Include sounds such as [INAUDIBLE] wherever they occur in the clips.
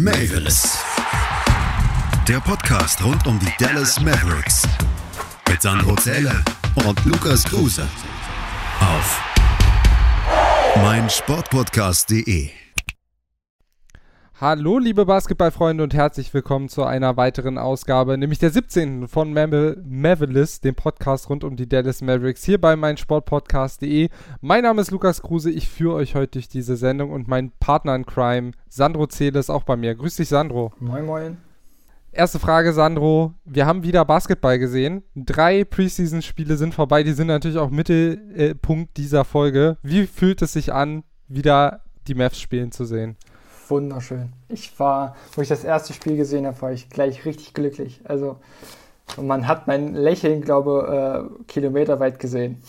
Mavis. Der Podcast rund um die Dallas Mavericks. Mit Sandro Zähler und Lukas Kruse. Auf meinsportpodcast.de. Hallo, liebe Basketballfreunde und herzlich willkommen zu einer weiteren Ausgabe, nämlich der 17. von Mavericks, dem Podcast rund um die Dallas Mavericks, hier bei meinsportpodcast.de. Mein Name ist Lukas Kruse, ich führe euch heute durch diese Sendung und mein Partner in Crime, Sandro Zehle, ist auch bei mir. Grüß dich, Sandro. Moin, moin. Erste Frage, Sandro. Wir haben wieder Basketball gesehen. Drei Preseason-Spiele sind vorbei. Die sind natürlich auch Mittelpunkt dieser Folge. Wie fühlt es sich an, wieder die Mavs spielen zu sehen? Wunderschön. Ich war, wo ich das erste Spiel gesehen habe, war ich gleich richtig glücklich. Also man hat mein Lächeln, glaube ich, äh, kilometerweit gesehen.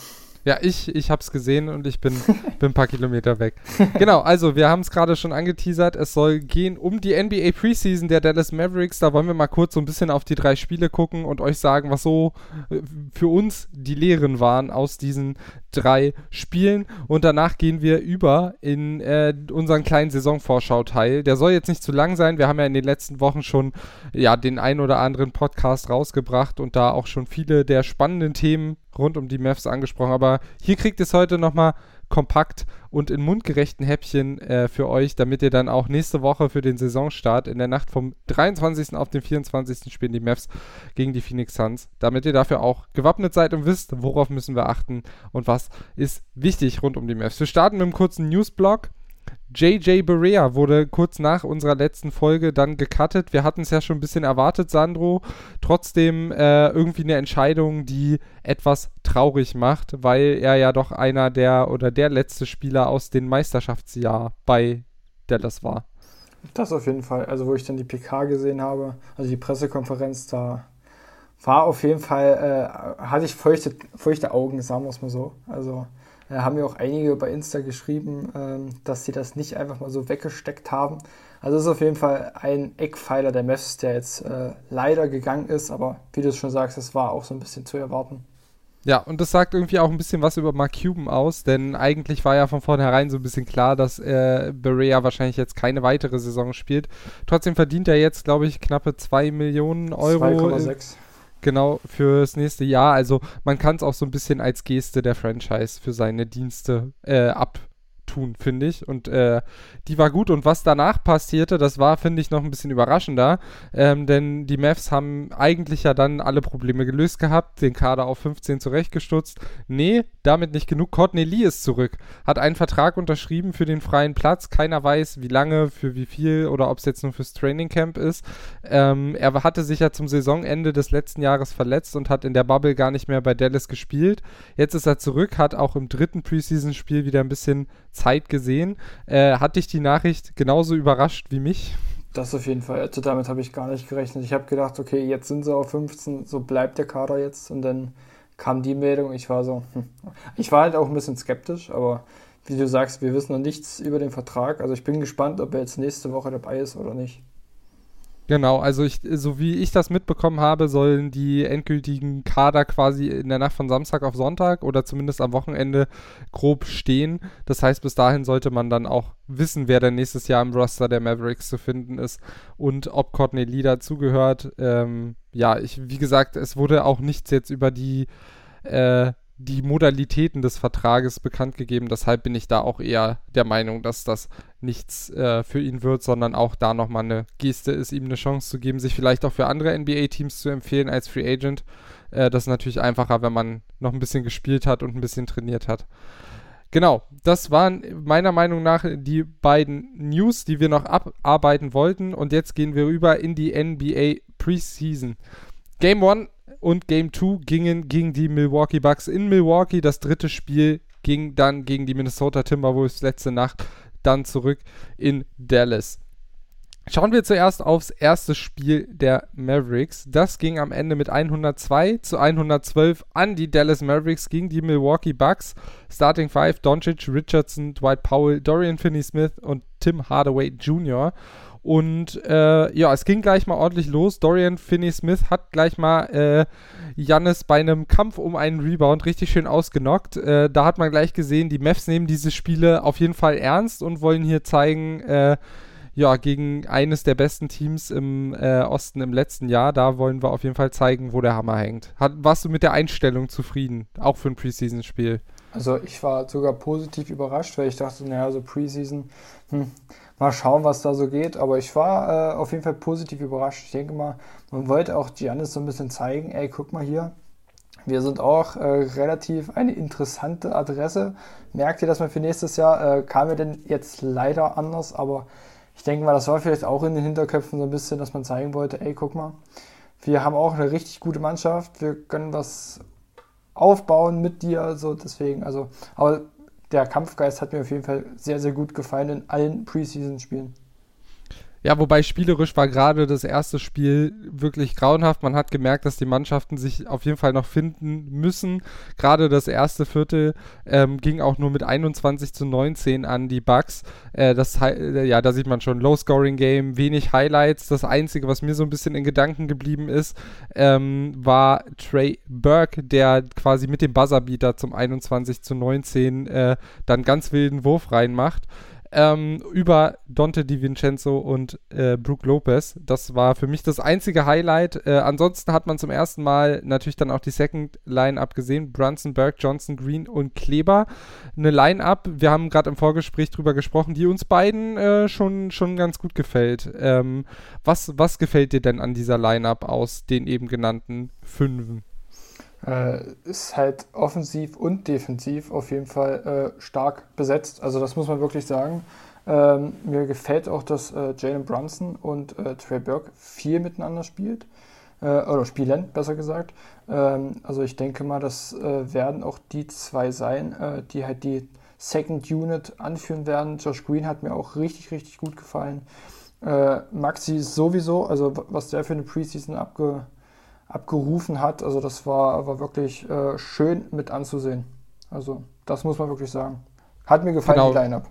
Ja, ich, ich habe es gesehen und ich bin, bin ein paar Kilometer weg. Genau, also wir haben es gerade schon angeteasert. Es soll gehen um die NBA Preseason der Dallas Mavericks. Da wollen wir mal kurz so ein bisschen auf die drei Spiele gucken und euch sagen, was so äh, für uns die Lehren waren aus diesen drei Spielen. Und danach gehen wir über in äh, unseren kleinen Saisonvorschau-Teil. Der soll jetzt nicht zu lang sein. Wir haben ja in den letzten Wochen schon ja, den ein oder anderen Podcast rausgebracht und da auch schon viele der spannenden Themen rund um die Mavs angesprochen. Aber hier kriegt es heute nochmal kompakt und in mundgerechten Häppchen äh, für euch, damit ihr dann auch nächste Woche für den Saisonstart in der Nacht vom 23. auf den 24. spielen die Mavs gegen die Phoenix Suns, damit ihr dafür auch gewappnet seid und wisst, worauf müssen wir achten und was ist wichtig rund um die Mavs. Wir starten mit einem kurzen Newsblock. JJ Barea wurde kurz nach unserer letzten Folge dann gecuttet. Wir hatten es ja schon ein bisschen erwartet, Sandro. Trotzdem äh, irgendwie eine Entscheidung, die etwas traurig macht, weil er ja doch einer der oder der letzte Spieler aus dem Meisterschaftsjahr bei Dallas war. Das auf jeden Fall. Also wo ich dann die PK gesehen habe, also die Pressekonferenz, da war auf jeden Fall, äh, hatte ich feuchte, feuchte Augen, sagen wir es mal so. Also haben mir auch einige bei Insta geschrieben, ähm, dass sie das nicht einfach mal so weggesteckt haben. Also es ist auf jeden Fall ein Eckpfeiler der Mavs, der jetzt äh, leider gegangen ist, aber wie du es schon sagst, es war auch so ein bisschen zu erwarten. Ja, und das sagt irgendwie auch ein bisschen was über Mark Cuban aus, denn eigentlich war ja von vornherein so ein bisschen klar, dass äh, Berea wahrscheinlich jetzt keine weitere Saison spielt. Trotzdem verdient er jetzt, glaube ich, knappe 2 Millionen Euro. 2,6 genau fürs nächste Jahr. Also man kann es auch so ein bisschen als Geste der Franchise für seine Dienste äh, ab tun, finde ich. Und äh, die war gut. Und was danach passierte, das war, finde ich, noch ein bisschen überraschender. Ähm, denn die Mavs haben eigentlich ja dann alle Probleme gelöst gehabt, den Kader auf 15 zurechtgestutzt. Nee, damit nicht genug. Courtney Lee ist zurück. Hat einen Vertrag unterschrieben für den freien Platz. Keiner weiß, wie lange, für wie viel oder ob es jetzt nur fürs Training Camp ist. Ähm, er hatte sich ja zum Saisonende des letzten Jahres verletzt und hat in der Bubble gar nicht mehr bei Dallas gespielt. Jetzt ist er zurück, hat auch im dritten Preseason-Spiel wieder ein bisschen Zeit gesehen. Äh, hat dich die Nachricht genauso überrascht wie mich? Das auf jeden Fall. Also damit habe ich gar nicht gerechnet. Ich habe gedacht, okay, jetzt sind sie auf 15, so bleibt der Kader jetzt. Und dann kam die Meldung. Ich war so, hm. ich war halt auch ein bisschen skeptisch, aber wie du sagst, wir wissen noch nichts über den Vertrag. Also ich bin gespannt, ob er jetzt nächste Woche dabei ist oder nicht. Genau, also ich, so wie ich das mitbekommen habe, sollen die endgültigen Kader quasi in der Nacht von Samstag auf Sonntag oder zumindest am Wochenende grob stehen. Das heißt, bis dahin sollte man dann auch wissen, wer denn nächstes Jahr im Roster der Mavericks zu finden ist und ob Courtney Lee dazugehört. Ähm, ja, ich, wie gesagt, es wurde auch nichts jetzt über die äh, die Modalitäten des Vertrages bekannt gegeben. Deshalb bin ich da auch eher der Meinung, dass das nichts äh, für ihn wird, sondern auch da nochmal eine Geste ist, ihm eine Chance zu geben, sich vielleicht auch für andere NBA-Teams zu empfehlen als Free Agent. Äh, das ist natürlich einfacher, wenn man noch ein bisschen gespielt hat und ein bisschen trainiert hat. Genau, das waren meiner Meinung nach die beiden News, die wir noch abarbeiten wollten. Und jetzt gehen wir rüber in die NBA Preseason. Game 1 und Game 2 gingen gegen die Milwaukee Bucks in Milwaukee. Das dritte Spiel ging dann gegen die Minnesota Timberwolves letzte Nacht dann zurück in Dallas. Schauen wir zuerst aufs erste Spiel der Mavericks. Das ging am Ende mit 102 zu 112 an die Dallas Mavericks gegen die Milwaukee Bucks. Starting Five: Doncic, Richardson, Dwight Powell, Dorian Finney-Smith und Tim Hardaway Jr. Und äh, ja, es ging gleich mal ordentlich los. Dorian Finney-Smith hat gleich mal äh, Jannis bei einem Kampf um einen Rebound richtig schön ausgenockt. Äh, da hat man gleich gesehen, die Mavs nehmen diese Spiele auf jeden Fall ernst und wollen hier zeigen, äh, ja, gegen eines der besten Teams im äh, Osten im letzten Jahr. Da wollen wir auf jeden Fall zeigen, wo der Hammer hängt. Hat, warst du mit der Einstellung zufrieden, auch für ein Preseason-Spiel? Also ich war sogar positiv überrascht, weil ich dachte, naja, so Preseason, hm, mal schauen, was da so geht. Aber ich war äh, auf jeden Fall positiv überrascht. Ich denke mal, man wollte auch Giannis so ein bisschen zeigen, ey, guck mal hier, wir sind auch äh, relativ eine interessante Adresse. Merkt ihr das mal für nächstes Jahr? Äh, kam mir denn jetzt leider anders, aber ich denke mal, das war vielleicht auch in den Hinterköpfen so ein bisschen, dass man zeigen wollte, ey, guck mal, wir haben auch eine richtig gute Mannschaft, wir können was aufbauen mit dir, so deswegen, also, aber der Kampfgeist hat mir auf jeden Fall sehr, sehr gut gefallen in allen Preseason-Spielen. Ja, wobei spielerisch war gerade das erste Spiel wirklich grauenhaft. Man hat gemerkt, dass die Mannschaften sich auf jeden Fall noch finden müssen. Gerade das erste Viertel ähm, ging auch nur mit 21 zu 19 an die Bucks. Äh, äh, ja, da sieht man schon Low-Scoring-Game, wenig Highlights. Das Einzige, was mir so ein bisschen in Gedanken geblieben ist, ähm, war Trey Burke, der quasi mit dem Buzzerbeater zum 21 zu 19 äh, dann ganz wilden Wurf reinmacht ähm, über Dante DiVincenzo und äh, Brooke Lopez. Das war für mich das einzige Highlight. Äh, ansonsten hat man zum ersten Mal natürlich dann auch die Second Line-Up gesehen. Brunson, Burke, Johnson, Green und Kleber. Eine Line-Up, wir haben gerade im Vorgespräch drüber gesprochen, die uns beiden äh, schon, schon ganz gut gefällt. Ähm, was, was gefällt dir denn an dieser Line-Up aus den eben genannten Fünfen? Äh, ist halt offensiv und defensiv auf jeden Fall äh, stark besetzt. Also das muss man wirklich sagen. Ähm, mir gefällt auch, dass äh, Jalen Brunson und äh, Trey Burke viel miteinander spielt. Äh, oder spielen, besser gesagt. Ähm, also ich denke mal, das äh, werden auch die zwei sein, die halt die Second Unit anführen werden. Josh Green hat mir auch richtig, richtig gut gefallen. Maxi sowieso, also was der für eine Preseason abge abgerufen hat. Also das war, war wirklich äh, schön mit anzusehen. Also das muss man wirklich sagen. Hat mir gefallen, genau. die Line-Up.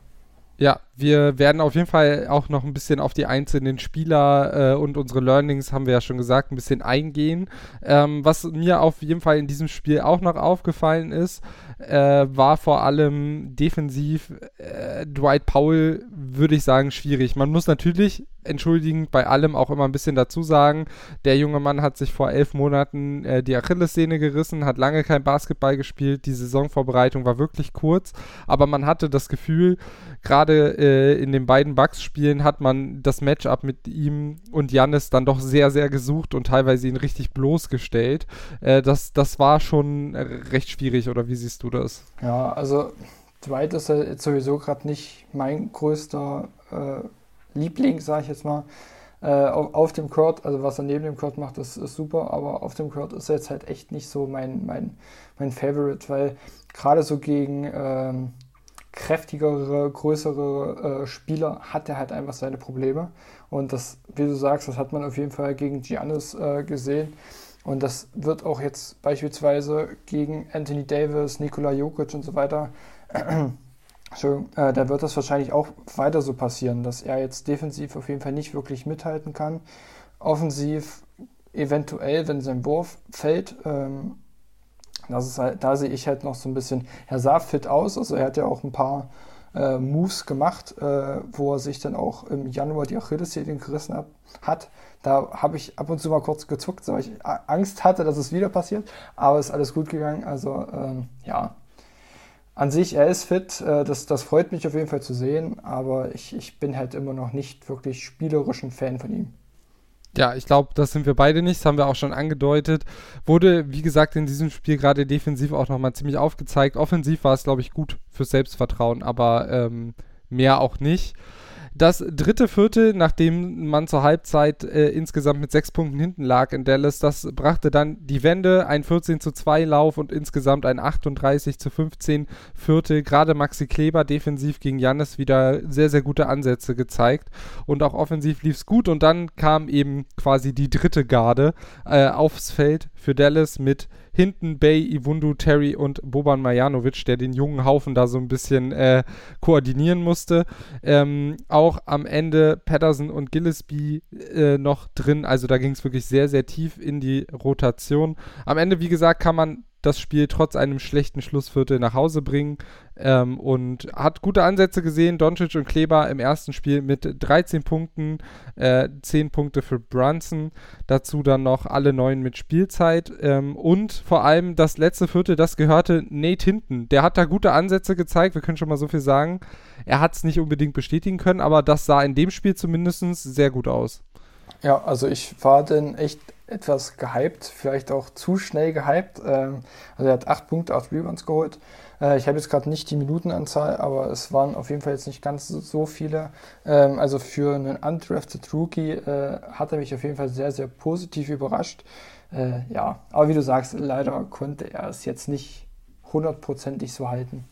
Ja, wir werden auf jeden Fall auch noch ein bisschen auf die einzelnen Spieler äh, und unsere Learnings, haben wir ja schon gesagt, ein bisschen eingehen. Ähm, was mir auf jeden Fall in diesem Spiel auch noch aufgefallen ist, äh, war vor allem defensiv äh, Dwight Powell, würde ich sagen, schwierig. Man muss natürlich entschuldigend bei allem auch immer ein bisschen dazu sagen, der junge Mann hat sich vor elf Monaten äh, die Achillessehne gerissen, hat lange kein Basketball gespielt, die Saisonvorbereitung war wirklich kurz, aber man hatte das Gefühl, gerade äh, in den beiden Bucks-Spielen hat man das Matchup mit ihm und Jannis dann doch sehr, sehr gesucht und teilweise ihn richtig bloßgestellt. Äh, das, das war schon recht schwierig, oder wie siehst du das? Ja, also Dwight ist ja jetzt sowieso gerade nicht mein größter äh, Liebling, sage ich jetzt mal. Äh, auf, auf, dem Court, also was er neben dem Court macht, ist, ist, super, aber auf dem Court ist er jetzt halt echt nicht so mein, mein, mein Favorite, weil gerade so gegen ähm, kräftigere, größere äh, Spieler hat er halt einfach seine Probleme. Und das, wie du sagst, das hat man auf jeden Fall gegen Giannis äh, gesehen. Und das wird auch jetzt beispielsweise gegen Anthony Davis, Nikola Jokic und so weiter [CLEARS THROAT] Entschuldigung, äh, da wird das wahrscheinlich auch weiter so passieren, dass er jetzt defensiv auf jeden Fall nicht wirklich mithalten kann. Offensiv eventuell, wenn sein Wurf fällt, ähm, das ist halt, da sehe ich halt noch so ein bisschen, er sah fit aus, also er hat ja auch ein paar äh, Moves gemacht, äh, wo er sich dann auch im Januar die Achillessehne gerissen hat. hat. Da habe ich ab und zu mal kurz gezuckt, weil ich Angst hatte, dass es wieder passiert, aber es ist alles gut gegangen. Also ähm, ja, an sich, er ist fit, äh, das, das freut mich auf jeden Fall zu sehen, aber ich, ich bin halt immer noch nicht wirklich spielerischen Fan von ihm. Ja, ich glaube, das sind wir beide nicht, das haben wir auch schon angedeutet. Wurde, wie gesagt, in diesem Spiel gerade defensiv auch nochmal ziemlich aufgezeigt. Offensiv war es, glaube ich, gut fürs Selbstvertrauen, aber ähm, mehr auch nicht. Das dritte Viertel, nachdem man zur Halbzeit äh, insgesamt mit sechs Punkten hinten lag in Dallas, das brachte dann die Wende, ein 14 zu 2 Lauf und insgesamt ein 38 zu 15 Viertel. Gerade Maxi Kleber defensiv gegen Jannis wieder sehr, sehr gute Ansätze gezeigt. Und auch offensiv lief es gut. Und dann kam eben quasi die dritte Garde äh, aufs Feld für Dallas mit hinten Bay, Iwundu, Terry und Boban Marjanovic, der den jungen Haufen da so ein bisschen äh, koordinieren musste. Ähm, auch am Ende Patterson und Gillespie äh, noch drin. Also da ging es wirklich sehr, sehr tief in die Rotation. Am Ende, wie gesagt, kann man das Spiel trotz einem schlechten Schlussviertel nach Hause bringen ähm, und hat gute Ansätze gesehen. Doncic und Kleber im ersten Spiel mit 13 Punkten, äh, 10 Punkte für Brunson, dazu dann noch alle neun mit Spielzeit ähm, und vor allem das letzte Viertel, das gehörte Nate Hinton. Der hat da gute Ansätze gezeigt, wir können schon mal so viel sagen. Er hat es nicht unbedingt bestätigen können, aber das sah in dem Spiel zumindest sehr gut aus. Ja, also ich war denn echt etwas gehypt, vielleicht auch zu schnell gehypt. Ähm, also er hat acht Punkte, acht Rebounds geholt. Äh, ich habe jetzt gerade nicht die Minutenanzahl, aber es waren auf jeden Fall jetzt nicht ganz so viele. Ähm, also für einen undrafted Rookie äh, hat er mich auf jeden Fall sehr, sehr positiv überrascht. Äh, ja, aber wie du sagst, leider konnte er es jetzt nicht hundertprozentig so halten.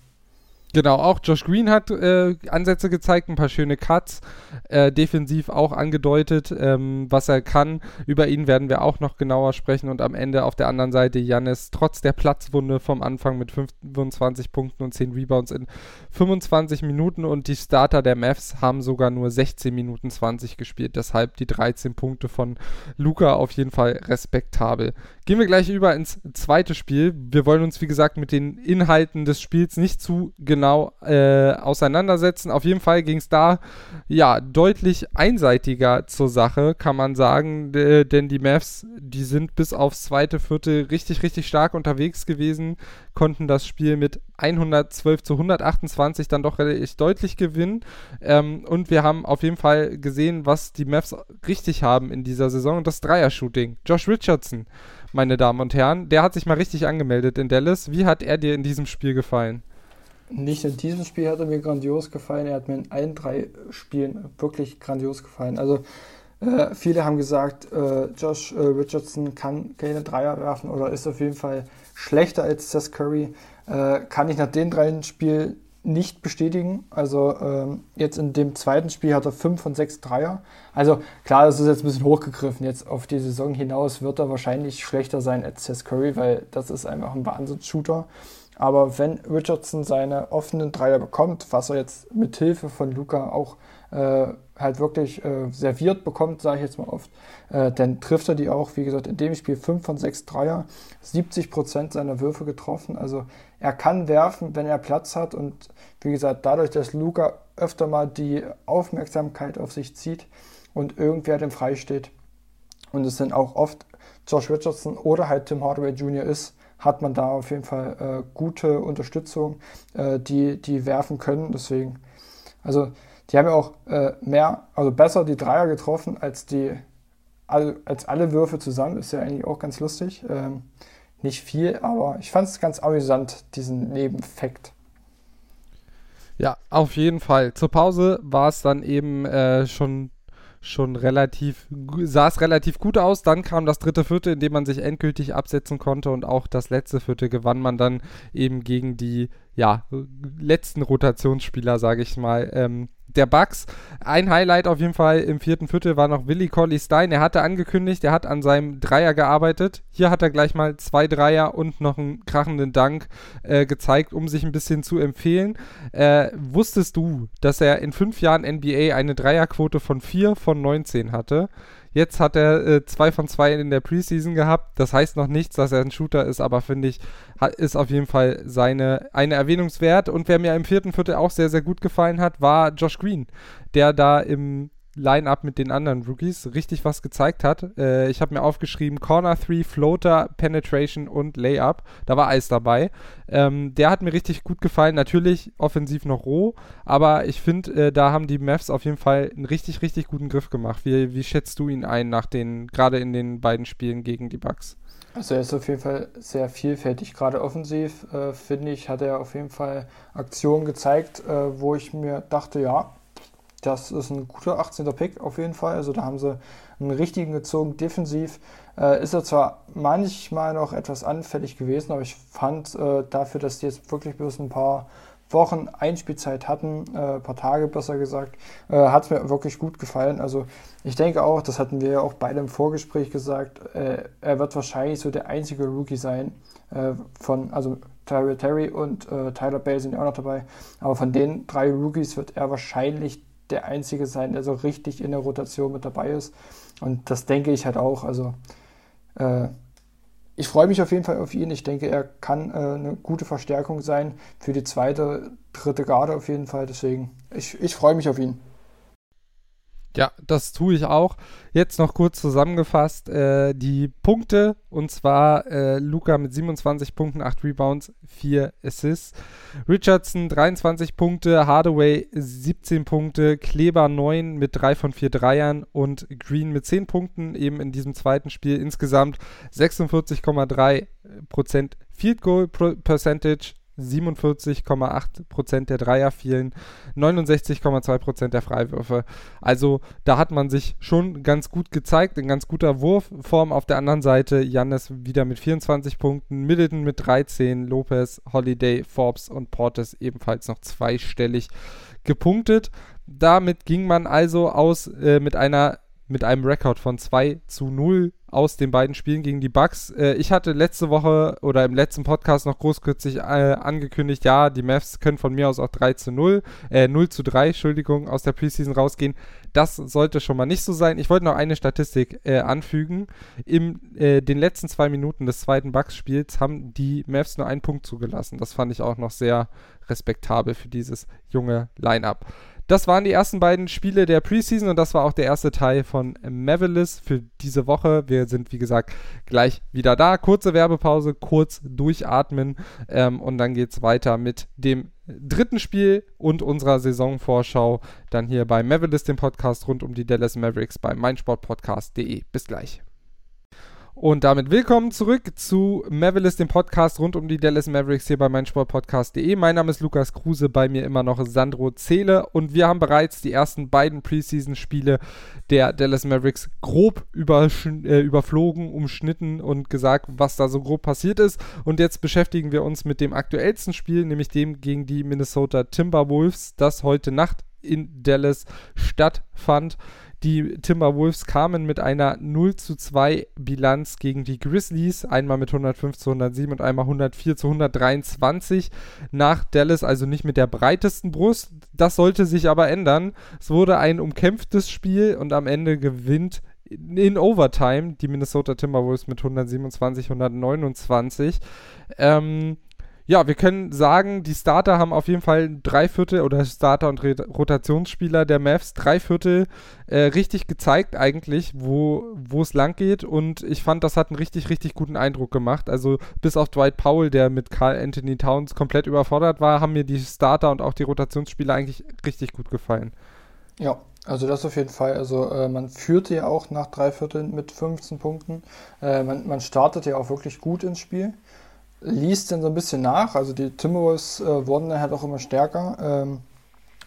Genau, auch Josh Green hat äh, Ansätze gezeigt, ein paar schöne Cuts, äh, defensiv auch angedeutet, ähm, was er kann. Über ihn werden wir auch noch genauer sprechen und am Ende auf der anderen Seite Jannis trotz der Platzwunde vom Anfang mit 25 Punkten und 10 Rebounds in 25 Minuten und die Starter der Mavs haben sogar nur 16 Minuten 20 gespielt, deshalb die 13 Punkte von Luca auf jeden Fall respektabel. Gehen wir gleich über ins zweite Spiel. Wir wollen uns wie gesagt mit den Inhalten des Spiels nicht zu genau äh, auseinandersetzen. Auf jeden Fall ging es da ja deutlich einseitiger zur Sache, kann man sagen, denn die Mavs, die sind bis aufs zweite Viertel richtig, richtig stark unterwegs gewesen, konnten das Spiel mit 112 zu 128 dann doch relativ deutlich gewinnen. Ähm, und wir haben auf jeden Fall gesehen, was die Mavs richtig haben in dieser Saison, das Dreier-Shooting. Josh Richardson, meine Damen und Herren, der hat sich mal richtig angemeldet in Dallas. Wie hat er dir in diesem Spiel gefallen? Nicht in diesem Spiel hat er mir grandios gefallen. Er hat mir in allen drei Spielen wirklich grandios gefallen. Also äh, viele haben gesagt, äh, Josh äh, Richardson kann keine Dreier werfen oder ist auf jeden Fall schlechter als Seth Curry. Äh, kann ich nach den drei Spielen nicht bestätigen. Also ähm, jetzt in dem zweiten Spiel hat er 5 von 6 Dreier. Also klar, das ist jetzt ein bisschen hochgegriffen. Jetzt auf die Saison hinaus wird er wahrscheinlich schlechter sein als Seth Curry, weil das ist einfach ein Wahnsinns-Shooter. Aber wenn Richardson seine offenen Dreier bekommt, was er jetzt mit Hilfe von Luca auch äh, halt wirklich äh, serviert bekommt, sage ich jetzt mal oft, äh, dann trifft er die auch, wie gesagt, in dem Spiel 5 von 6 Dreier, 70 Prozent seiner Würfe getroffen. Also er kann werfen, wenn er Platz hat und wie gesagt, dadurch, dass Luca öfter mal die Aufmerksamkeit auf sich zieht und irgendwer dem frei steht und es dann auch oft Josh Richardson oder halt Tim Hardaway Jr. ist, hat man da auf jeden Fall äh, gute Unterstützung, äh, die, die werfen können. Deswegen, also die haben ja auch äh, mehr, also besser die Dreier getroffen als die als alle Würfe zusammen. Ist ja eigentlich auch ganz lustig. Ähm, nicht viel, aber ich fand es ganz amüsant, diesen Nebeneffekt. Ja, auf jeden Fall. Zur Pause war es dann eben äh, schon schon relativ, sah es relativ gut aus. Dann kam das dritte Viertel, in dem man sich endgültig absetzen konnte und auch das letzte Viertel gewann man dann eben gegen die ja, letzten Rotationsspieler, sage ich mal, ähm, der Bucks. Ein Highlight auf jeden Fall im vierten Viertel war noch Willie Colley Stein. Er hatte angekündigt, er hat an seinem Dreier gearbeitet. Hier hat er gleich mal zwei Dreier und noch einen krachenden Dank äh, gezeigt, um sich ein bisschen zu empfehlen. Äh, wusstest du, dass er in fünf Jahren NBA eine Dreierquote von 4 von 19 hatte? Jetzt hat er äh, zwei von zwei in der Preseason gehabt. Das heißt noch nichts, dass er ein Shooter ist, aber finde ich, hat, ist auf jeden Fall seine eine Erwähnungswert. Und wer mir im vierten Viertel auch sehr, sehr gut gefallen hat, war Josh Green, der da im Line-Up mit den anderen Rookies richtig was gezeigt hat. Äh, ich habe mir aufgeschrieben, Corner 3, Floater, Penetration und Layup. Da war Eis dabei. Ähm, der hat mir richtig gut gefallen. Natürlich offensiv noch roh, aber ich finde, äh, da haben die Mavs auf jeden Fall einen richtig, richtig guten Griff gemacht. Wie, wie schätzt du ihn ein nach den, gerade in den beiden Spielen gegen die Bucks? Also er ist auf jeden Fall sehr vielfältig. Gerade offensiv, äh, finde ich, hat er auf jeden Fall Aktionen gezeigt, äh, wo ich mir dachte, ja, das ist ein guter 18. Pick auf jeden Fall. Also da haben sie einen richtigen gezogen. Defensiv äh, ist er zwar manchmal noch etwas anfällig gewesen, aber ich fand äh, dafür, dass die jetzt wirklich bloß ein paar Wochen Einspielzeit hatten, äh, paar Tage besser gesagt, äh, hat es mir wirklich gut gefallen. Also ich denke auch, das hatten wir ja auch beide im Vorgespräch gesagt, äh, er wird wahrscheinlich so der einzige Rookie sein äh, von, also Terry Terry und äh, Tyler Bale sind ja auch noch dabei, aber von den drei Rookies wird er wahrscheinlich der Einzige sein, der so richtig in der Rotation mit dabei ist. Und das denke ich halt auch. Also, äh, ich freue mich auf jeden Fall auf ihn. Ich denke, er kann äh, eine gute Verstärkung sein für die zweite, dritte Garde auf jeden Fall. Deswegen, ich, ich freue mich auf ihn. Ja, das tue ich auch. Jetzt noch kurz zusammengefasst äh, die Punkte und zwar äh, Luca mit 27 Punkten, 8 Rebounds, 4 Assists. Richardson 23 Punkte, Hardaway 17 Punkte, Kleber 9 mit 3 von 4 Dreiern und Green mit 10 Punkten eben in diesem zweiten Spiel. Insgesamt 46,3% Field Goal Percentage, 47,8% der Dreier fielen, 69,2% der Freiwürfe. Also da hat man sich schon ganz gut gezeigt, in ganz guter Wurfform. Auf der anderen Seite Jannis wieder mit 24 Punkten, Middleton mit 13, Lopez, Holiday, Forbes und Portes ebenfalls noch zweistellig gepunktet. Damit ging man also aus äh, mit einer mit einem Rekord von 2 zu 0 aus den beiden Spielen gegen die Bucks. Äh, ich hatte letzte Woche oder im letzten Podcast noch großkürzlich äh, angekündigt, ja, die Mavs können von mir aus auch 3 zu 0, äh, 0 zu 3, Entschuldigung, aus der Preseason rausgehen. Das sollte schon mal nicht so sein. Ich wollte noch eine Statistik äh, anfügen. In äh, den letzten zwei Minuten des zweiten Bucks-Spiels haben die Mavs nur einen Punkt zugelassen. Das fand ich auch noch sehr respektabel für dieses junge Line-Up. Das waren die ersten beiden Spiele der Preseason und das war auch der erste Teil von Mavericks für diese Woche. Wir sind, wie gesagt, gleich wieder da. Kurze Werbepause, kurz durchatmen ähm, und dann geht es weiter mit dem dritten Spiel und unserer Saisonvorschau dann hier bei Mavericks, dem Podcast rund um die Dallas Mavericks bei meinsportpodcast.de. Bis gleich. Und damit willkommen zurück zu Mavericks, dem Podcast rund um die Dallas Mavericks hier bei meinsportpodcast.de. Mein Name ist Lukas Kruse, bei mir immer noch Sandro Zähle und wir haben bereits die ersten beiden Preseason-Spiele der Dallas Mavericks grob äh, überflogen, umschnitten und gesagt, was da so grob passiert ist. Und jetzt beschäftigen wir uns mit dem aktuellsten Spiel, nämlich dem gegen die Minnesota Timberwolves, das heute Nacht in Dallas stattfand. Die Timberwolves kamen mit einer 0 zu 2 Bilanz gegen die Grizzlies, einmal mit 105 zu 107 und einmal 104 zu 123 nach Dallas, also nicht mit der breitesten Brust. Das sollte sich aber ändern. Es wurde ein umkämpftes Spiel und am Ende gewinnt in Overtime die Minnesota Timberwolves mit 127, 129. Ähm, ja, wir können sagen, die Starter haben auf jeden Fall drei Viertel oder Starter und Rotationsspieler der Mavs drei Viertel äh, richtig gezeigt eigentlich, wo es lang geht und ich fand, das hat einen richtig, richtig guten Eindruck gemacht. Also bis auf Dwight Powell, der mit Carl Anthony Towns komplett überfordert war, haben mir die Starter und auch die Rotationsspieler eigentlich richtig gut gefallen. Ja, also das auf jeden Fall. Also äh, man führte ja auch nach drei Vierteln mit 15 Punkten. Äh, man, man startet ja auch wirklich gut ins Spiel ließ dann so ein bisschen nach. Also die Timberwolves äh, wurden dann halt auch immer stärker. Ähm,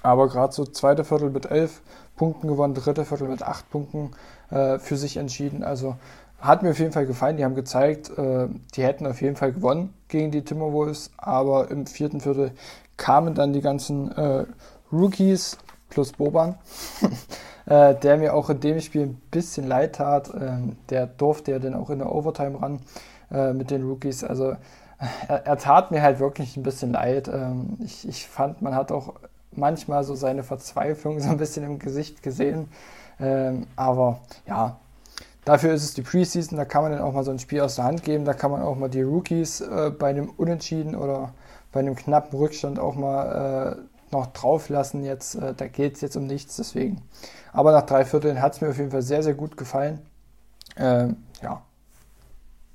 aber gerade so zweite Viertel mit elf Punkten gewonnen, dritte Viertel mit acht Punkten äh, für sich entschieden. Also hat mir auf jeden Fall gefallen. Die haben gezeigt, äh, die hätten auf jeden Fall gewonnen gegen die Timberwolves. Aber im vierten Viertel kamen dann die ganzen äh, Rookies plus Boban, [LAUGHS] äh, der mir auch in dem Spiel ein bisschen leid tat. Ähm, der durfte ja dann auch in der Overtime ran äh, mit den Rookies. Also er, er, tat mir halt wirklich ein bisschen leid. Ähm, ich, ich fand, man hat auch manchmal so seine Verzweiflung so ein bisschen im Gesicht gesehen. Ähm, aber ja, dafür ist es die Preseason, da kann man dann auch mal so ein Spiel aus der Hand geben, da kann man auch mal die Rookies äh, bei einem Unentschieden oder bei einem knappen Rückstand auch mal äh, noch drauf lassen. Jetzt, äh, da geht es jetzt um nichts, deswegen. Aber nach drei Vierteln hat es mir auf jeden Fall sehr, sehr gut gefallen. Ähm, ja,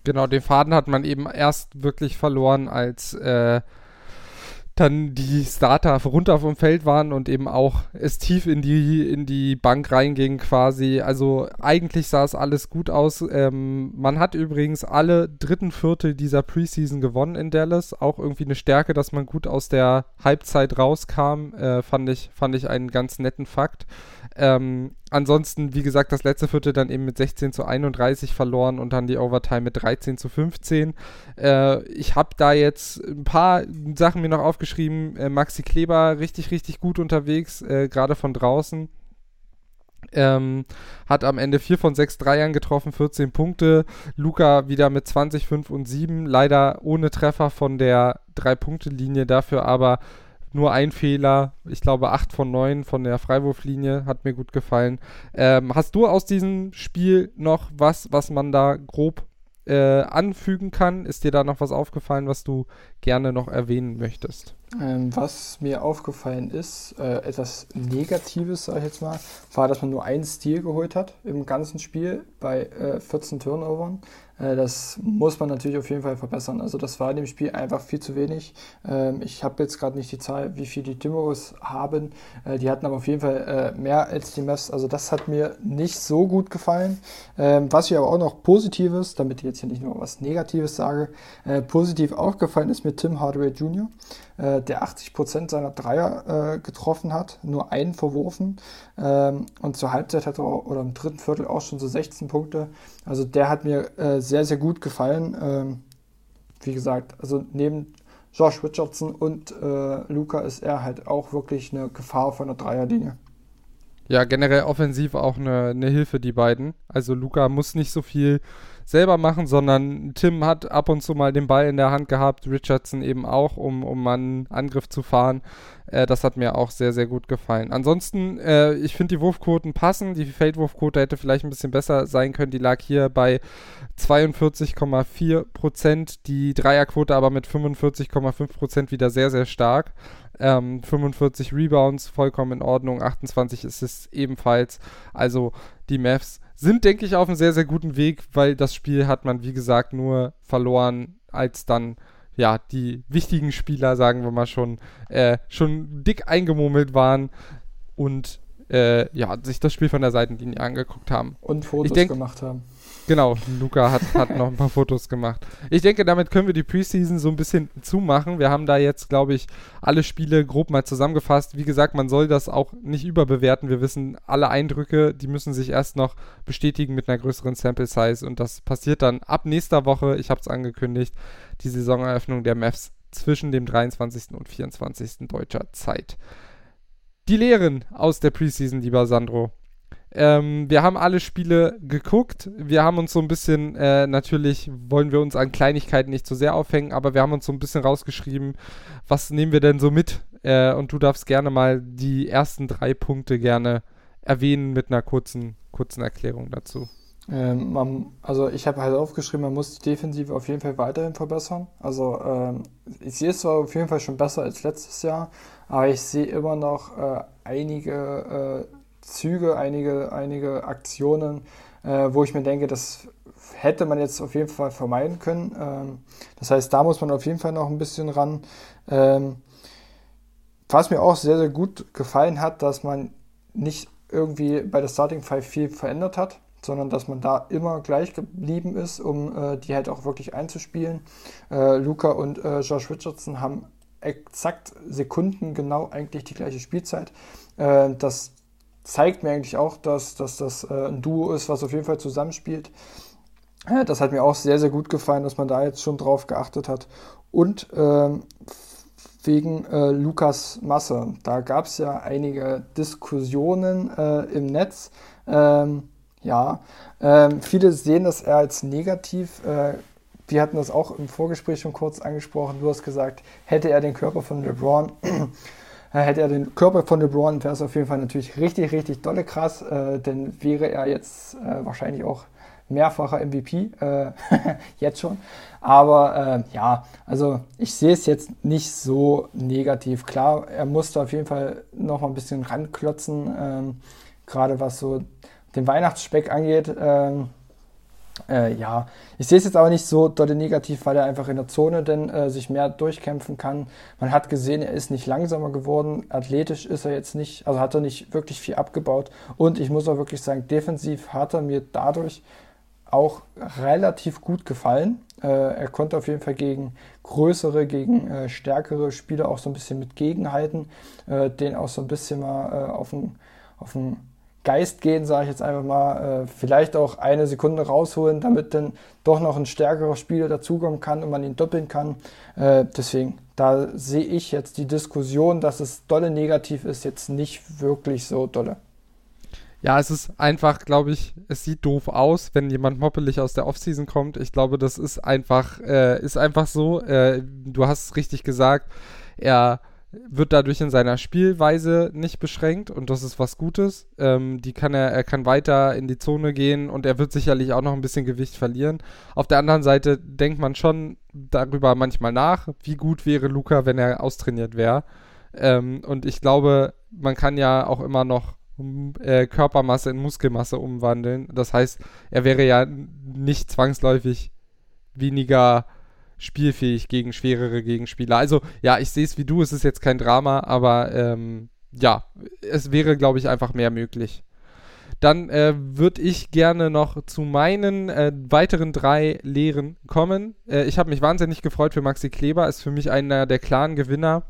Genau, den Faden hat man eben erst wirklich verloren, als äh, dann die Starter runter vom Feld waren und eben auch es tief in die, in die Bank reinging quasi. Also eigentlich sah es alles gut aus. Ähm, man hat übrigens alle dritten Viertel dieser Preseason gewonnen in Dallas. Auch irgendwie eine Stärke, dass man gut aus der Halbzeit rauskam, äh, fand, ich, fand ich einen ganz netten Fakt. Ähm, ansonsten, wie gesagt, das letzte Viertel dann eben mit 16 zu 31 verloren und dann die Overtime mit 13 zu 15. Äh, ich habe da jetzt ein paar Sachen mir noch aufgeschrieben. Äh, Maxi Kleber richtig, richtig gut unterwegs, äh, gerade von draußen. Ähm, hat am Ende 4 von 6 Dreiern getroffen, 14 Punkte. Luca wieder mit 20, 5 und 7. Leider ohne Treffer von der 3-Punkte-Linie, dafür aber nur ein Fehler. Ich glaube, 8 von 9 von der Freiwurflinie hat mir gut gefallen. Ähm, hast du aus diesem Spiel noch was, was man da grob äh, anfügen kann. Ist dir da noch was aufgefallen, was du gerne noch erwähnen möchtest? Ähm, was mir aufgefallen ist, äh, etwas Negatives, sage ich jetzt mal, war, dass man nur einen Stil geholt hat im ganzen Spiel bei äh, 14 Turnovern. Äh, das muss man natürlich auf jeden Fall verbessern. Also das war in dem Spiel einfach viel zu wenig. Ähm, ich habe jetzt gerade nicht die Zahl, wie viel die Timberwolves haben. Äh, die hatten aber auf jeden Fall äh, mehr als die Mavs. Also das hat mir nicht so gut gefallen. Ähm, was ich aber auch noch Positives, damit ich jetzt hier nicht nur was Negatives sage, positiv aufgefallen ist mit Tim Hardaway Jr., der 80% seiner Dreier getroffen hat, nur einen verworfen. Ähm, und zur Halbzeit hat er oder im dritten Viertel auch schon so 16 Punkte. Also der hat mir sehr, sehr gut gefallen. Ähm, wie gesagt, also neben Josh Richardson und äh, Luca ist er halt auch wirklich eine Gefahr von der Dreierlinie. Ja, generell offensiv auch eine, eine Hilfe, die beiden. Also Luca muss nicht so viel selber machen, sondern Tim hat ab und zu mal den Ball in der Hand gehabt, Richardson eben auch, um, um einen Angriff zu fahren. Äh, das hat mir auch sehr, sehr gut gefallen. Ansonsten, äh, ich finde die Wurfquoten passen. Die Feldwurfquote hätte vielleicht ein bisschen besser sein können. Die lag hier bei 42,4 Prozent. Die Dreierquote aber mit 45,5 Prozent wieder sehr, sehr stark. Ähm, 45 Rebounds, vollkommen in Ordnung. 28 ist es ebenfalls. Also die Mavs sind, denke ich, auf einem sehr, sehr guten Weg, weil das Spiel hat man, wie gesagt, nur verloren, als dann ja, die wichtigen Spieler, sagen wir mal schon, äh, schon dick eingemummelt waren und äh, ja, sich das Spiel von der Seitenlinie angeguckt haben. Und Fotos denk, gemacht haben. Genau, Luca hat, hat noch ein paar Fotos gemacht. Ich denke, damit können wir die Preseason so ein bisschen zumachen. Wir haben da jetzt, glaube ich, alle Spiele grob mal zusammengefasst. Wie gesagt, man soll das auch nicht überbewerten. Wir wissen, alle Eindrücke, die müssen sich erst noch bestätigen mit einer größeren Sample Size und das passiert dann ab nächster Woche. Ich habe es angekündigt, die Saisoneröffnung der Mavs zwischen dem 23. und 24. deutscher Zeit. Die Lehren aus der Preseason, lieber Sandro. Ähm, wir haben alle Spiele geguckt. Wir haben uns so ein bisschen, äh, natürlich wollen wir uns an Kleinigkeiten nicht zu so sehr aufhängen, aber wir haben uns so ein bisschen rausgeschrieben, was nehmen wir denn so mit? Äh, und du darfst gerne mal die ersten drei Punkte gerne erwähnen mit einer kurzen, kurzen Erklärung dazu. Ähm, man, also ich habe halt aufgeschrieben, man muss die Defensive auf jeden Fall weiterhin verbessern. Also ähm, ich sehe es zwar auf jeden Fall schon besser als letztes Jahr, aber ich sehe immer noch äh, einige äh, Züge, einige, einige Aktionen, äh, wo ich mir denke, das hätte man jetzt auf jeden Fall vermeiden können. Ähm, das heißt, da muss man auf jeden Fall noch ein bisschen ran. Ähm, was mir auch sehr, sehr gut gefallen hat, dass man nicht irgendwie bei der Starting Five viel verändert hat, sondern dass man da immer gleich geblieben ist, um äh, die halt auch wirklich einzuspielen. Äh, Luca und äh, Josh Richardson haben exakt Sekunden genau eigentlich die gleiche Spielzeit. Äh, das zeigt mir eigentlich auch, dass, dass das äh, ein Duo ist, was auf jeden Fall zusammenspielt. Äh, das hat mir auch sehr, sehr gut gefallen, dass man da jetzt schon drauf geachtet hat. Und ähm, wegen äh, Lukas Masse. Da gab es ja einige Diskussionen äh, im Netz. Ähm, ja, ähm, viele sehen das eher als negativ. Äh, wir hatten das auch im Vorgespräch schon kurz angesprochen. Du hast gesagt, hätte er den Körper von LeBron hätte er den Körper von LeBron, wäre es auf jeden Fall natürlich richtig, richtig dolle krass, äh, denn wäre er jetzt äh, wahrscheinlich auch mehrfacher MVP, äh, [LAUGHS] jetzt schon. Aber äh, ja, also ich sehe es jetzt nicht so negativ. Klar, er musste auf jeden Fall noch mal ein bisschen ranklotzen, ähm, gerade was so den Weihnachtsspeck angeht. Ähm, äh, ja, ich sehe es jetzt aber nicht so dolle negativ, weil er einfach in der Zone denn äh, sich mehr durchkämpfen kann. Man hat gesehen, er ist nicht langsamer geworden. Athletisch ist er jetzt nicht, also hat er nicht wirklich viel abgebaut. Und ich muss auch wirklich sagen, defensiv hat er mir dadurch auch relativ gut gefallen. Äh, er konnte auf jeden Fall gegen größere, gegen äh, stärkere Spieler auch so ein bisschen mit gegenhalten, äh, den auch so ein bisschen mal äh, auf den auf Geist gehen, sage ich jetzt einfach mal, äh, vielleicht auch eine Sekunde rausholen, damit dann doch noch ein stärkerer Spieler dazukommen kann und man ihn doppeln kann. Äh, deswegen, da sehe ich jetzt die Diskussion, dass es dolle negativ ist, jetzt nicht wirklich so dolle. Ja, es ist einfach, glaube ich, es sieht doof aus, wenn jemand moppelig aus der Offseason kommt. Ich glaube, das ist einfach, äh, ist einfach so. Äh, du hast es richtig gesagt. Er wird dadurch in seiner Spielweise nicht beschränkt und das ist was Gutes. Ähm, die kann er, er kann weiter in die Zone gehen und er wird sicherlich auch noch ein bisschen Gewicht verlieren. Auf der anderen Seite denkt man schon darüber manchmal nach, wie gut wäre Luca, wenn er austrainiert wäre. Ähm, und ich glaube, man kann ja auch immer noch äh, Körpermasse in Muskelmasse umwandeln. Das heißt, er wäre ja nicht zwangsläufig weniger spielfähig gegen schwerere Gegenspieler. Also ja, ich sehe es wie du, es ist jetzt kein Drama, aber ähm, ja, es wäre, glaube ich, einfach mehr möglich. Dann äh, würde ich gerne noch zu meinen äh, weiteren drei Lehren kommen. Äh, ich habe mich wahnsinnig gefreut für Maxi Kleber, ist für mich einer der klaren Gewinner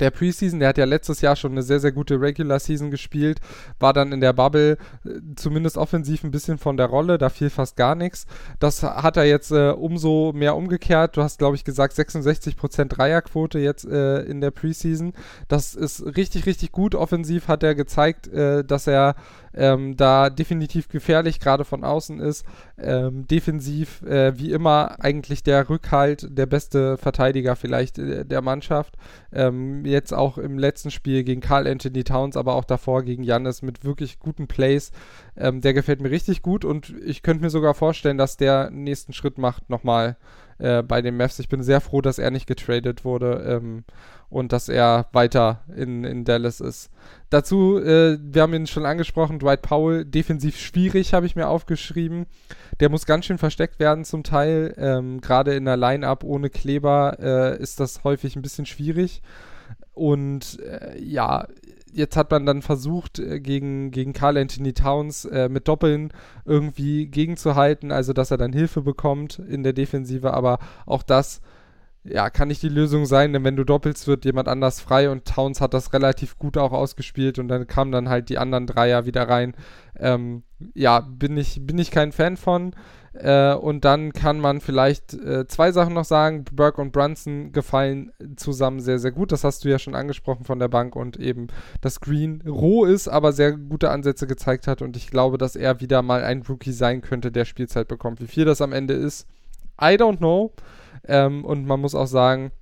der Preseason. Der hat ja letztes Jahr schon eine sehr, sehr gute Regular Season gespielt, war dann in der Bubble äh, zumindest offensiv ein bisschen von der Rolle, da fiel fast gar nichts. Das hat er jetzt äh, umso mehr umgekehrt. Du hast, glaube ich, gesagt, 66% Dreierquote jetzt äh, in der Preseason. Das ist richtig, richtig gut. Offensiv hat er gezeigt, äh, dass er ähm, da definitiv gefährlich, gerade von außen ist. Ähm, defensiv, äh, wie immer, eigentlich der Rückhalt, der beste Verteidiger vielleicht äh, der Mannschaft. Ähm, jetzt auch im letzten Spiel gegen Carl Anthony Towns, aber auch davor gegen Jannis mit wirklich guten Plays. Ähm, der gefällt mir richtig gut und ich könnte mir sogar vorstellen, dass der nächsten Schritt macht nochmal äh, bei den Mavs. Ich bin sehr froh, dass er nicht getradet wurde ähm, und dass er weiter in, in Dallas ist. Dazu, äh, wir haben ihn schon angesprochen, Dwight Powell, defensiv schwierig, habe ich mir aufgeschrieben. Der muss ganz schön versteckt werden zum Teil. Ähm, Gerade in der Line-Up ohne Kleber äh, ist das häufig ein bisschen schwierig. Und äh, ja, jetzt hat man dann versucht, äh, gegen, gegen Carl Anthony Towns äh, mit Doppeln irgendwie gegenzuhalten, also dass er dann Hilfe bekommt in der Defensive, aber auch das ja, kann nicht die Lösung sein, denn wenn du doppelst, wird jemand anders frei und Towns hat das relativ gut auch ausgespielt und dann kamen dann halt die anderen Dreier wieder rein. Ähm, ja, bin ich, bin ich kein Fan von. Äh, und dann kann man vielleicht äh, zwei Sachen noch sagen. Burke und Brunson gefallen zusammen sehr, sehr gut. Das hast du ja schon angesprochen von der Bank und eben, dass Green roh ist, aber sehr gute Ansätze gezeigt hat. Und ich glaube, dass er wieder mal ein Rookie sein könnte, der Spielzeit bekommt. Wie viel das am Ende ist, I don't know. Ähm, und man muss auch sagen,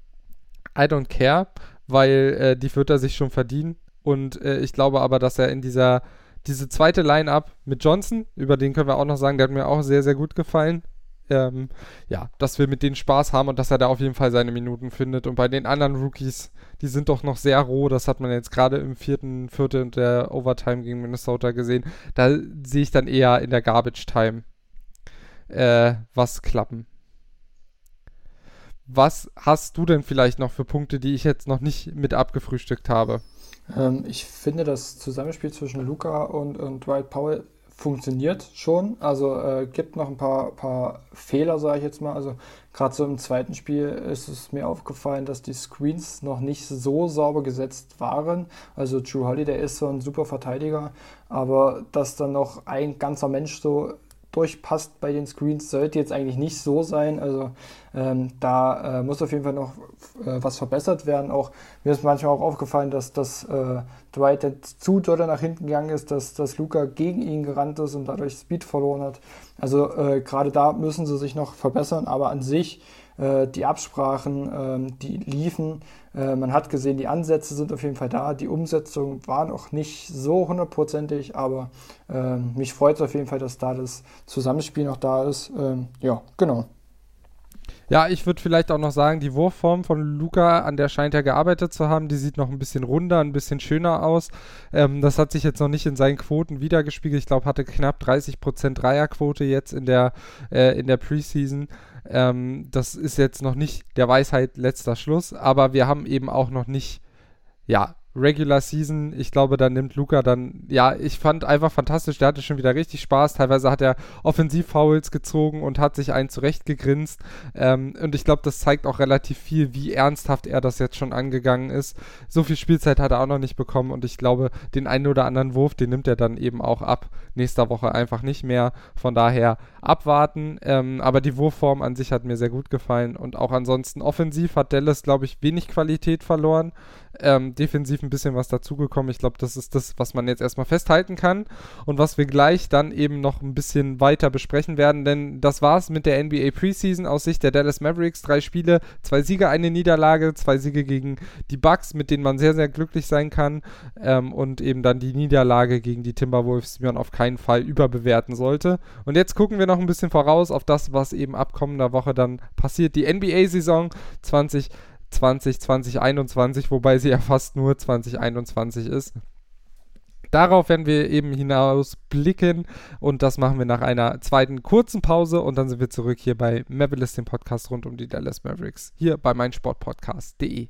I don't care, weil äh, die wird er sich schon verdienen. Und äh, ich glaube aber, dass er in dieser diese zweite Line-Up mit Johnson, über den können wir auch noch sagen, der hat mir auch sehr, sehr gut gefallen. Ähm, ja, dass wir mit denen Spaß haben und dass er da auf jeden Fall seine Minuten findet. Und bei den anderen Rookies, die sind doch noch sehr roh. Das hat man jetzt gerade im vierten Viertel und der Overtime gegen Minnesota gesehen. Da sehe ich dann eher in der Garbage Time äh, was klappen. Was hast du denn vielleicht noch für Punkte, die ich jetzt noch nicht mit abgefrühstückt habe? Ähm, ich finde, das Zusammenspiel zwischen Luca und, und Dwight Powell funktioniert schon. Also äh, gibt noch ein paar, paar Fehler, sage ich jetzt mal. Also gerade so im zweiten Spiel ist es mir aufgefallen, dass die Screens noch nicht so sauber gesetzt waren. Also Drew Holiday ist so ein super Verteidiger, aber dass dann noch ein ganzer Mensch so durchpasst bei den Screens, sollte jetzt eigentlich nicht so sein. Also ähm, da äh, muss auf jeden Fall noch äh, was verbessert werden. Auch mir ist manchmal auch aufgefallen, dass das äh, Dwight zu doll nach hinten gegangen ist, dass, dass Luca gegen ihn gerannt ist und dadurch Speed verloren hat. Also äh, gerade da müssen sie sich noch verbessern, aber an sich die Absprachen, ähm, die liefen. Äh, man hat gesehen, die Ansätze sind auf jeden Fall da. Die Umsetzung war noch nicht so hundertprozentig, aber ähm, mich freut es auf jeden Fall, dass da das Zusammenspiel noch da ist. Ähm, ja, genau. Ja, ich würde vielleicht auch noch sagen, die Wurfform von Luca, an der scheint er gearbeitet zu haben, die sieht noch ein bisschen runder, ein bisschen schöner aus. Ähm, das hat sich jetzt noch nicht in seinen Quoten wiedergespiegelt. Ich glaube, hatte knapp 30% Dreierquote jetzt in der, äh, in der Preseason. Ähm, das ist jetzt noch nicht der Weisheit letzter Schluss, aber wir haben eben auch noch nicht, ja, Regular Season, ich glaube, da nimmt Luca dann, ja, ich fand einfach fantastisch, der hatte schon wieder richtig Spaß. Teilweise hat er Offensivfouls gezogen und hat sich einen zurechtgegrinst. Ähm, und ich glaube, das zeigt auch relativ viel, wie ernsthaft er das jetzt schon angegangen ist. So viel Spielzeit hat er auch noch nicht bekommen und ich glaube, den einen oder anderen Wurf, den nimmt er dann eben auch ab. Nächster Woche einfach nicht mehr. Von daher abwarten. Ähm, aber die Wurfform an sich hat mir sehr gut gefallen und auch ansonsten offensiv hat Dallas, glaube ich, wenig Qualität verloren. Ähm, defensiv ein bisschen was dazugekommen. Ich glaube, das ist das, was man jetzt erstmal festhalten kann und was wir gleich dann eben noch ein bisschen weiter besprechen werden, denn das war's mit der NBA Preseason aus Sicht der Dallas Mavericks. Drei Spiele, zwei Siege, eine Niederlage, zwei Siege gegen die Bucks, mit denen man sehr, sehr glücklich sein kann ähm, und eben dann die Niederlage gegen die Timberwolves, die man auf keinen Fall überbewerten sollte. Und jetzt gucken wir noch ein bisschen voraus auf das, was eben ab kommender Woche dann passiert. Die NBA-Saison 2020, 2021, wobei sie ja fast nur 2021 ist. Darauf werden wir eben hinaus blicken und das machen wir nach einer zweiten kurzen Pause und dann sind wir zurück hier bei Mavericks, dem Podcast rund um die Dallas Mavericks, hier bei meinsportpodcast.de.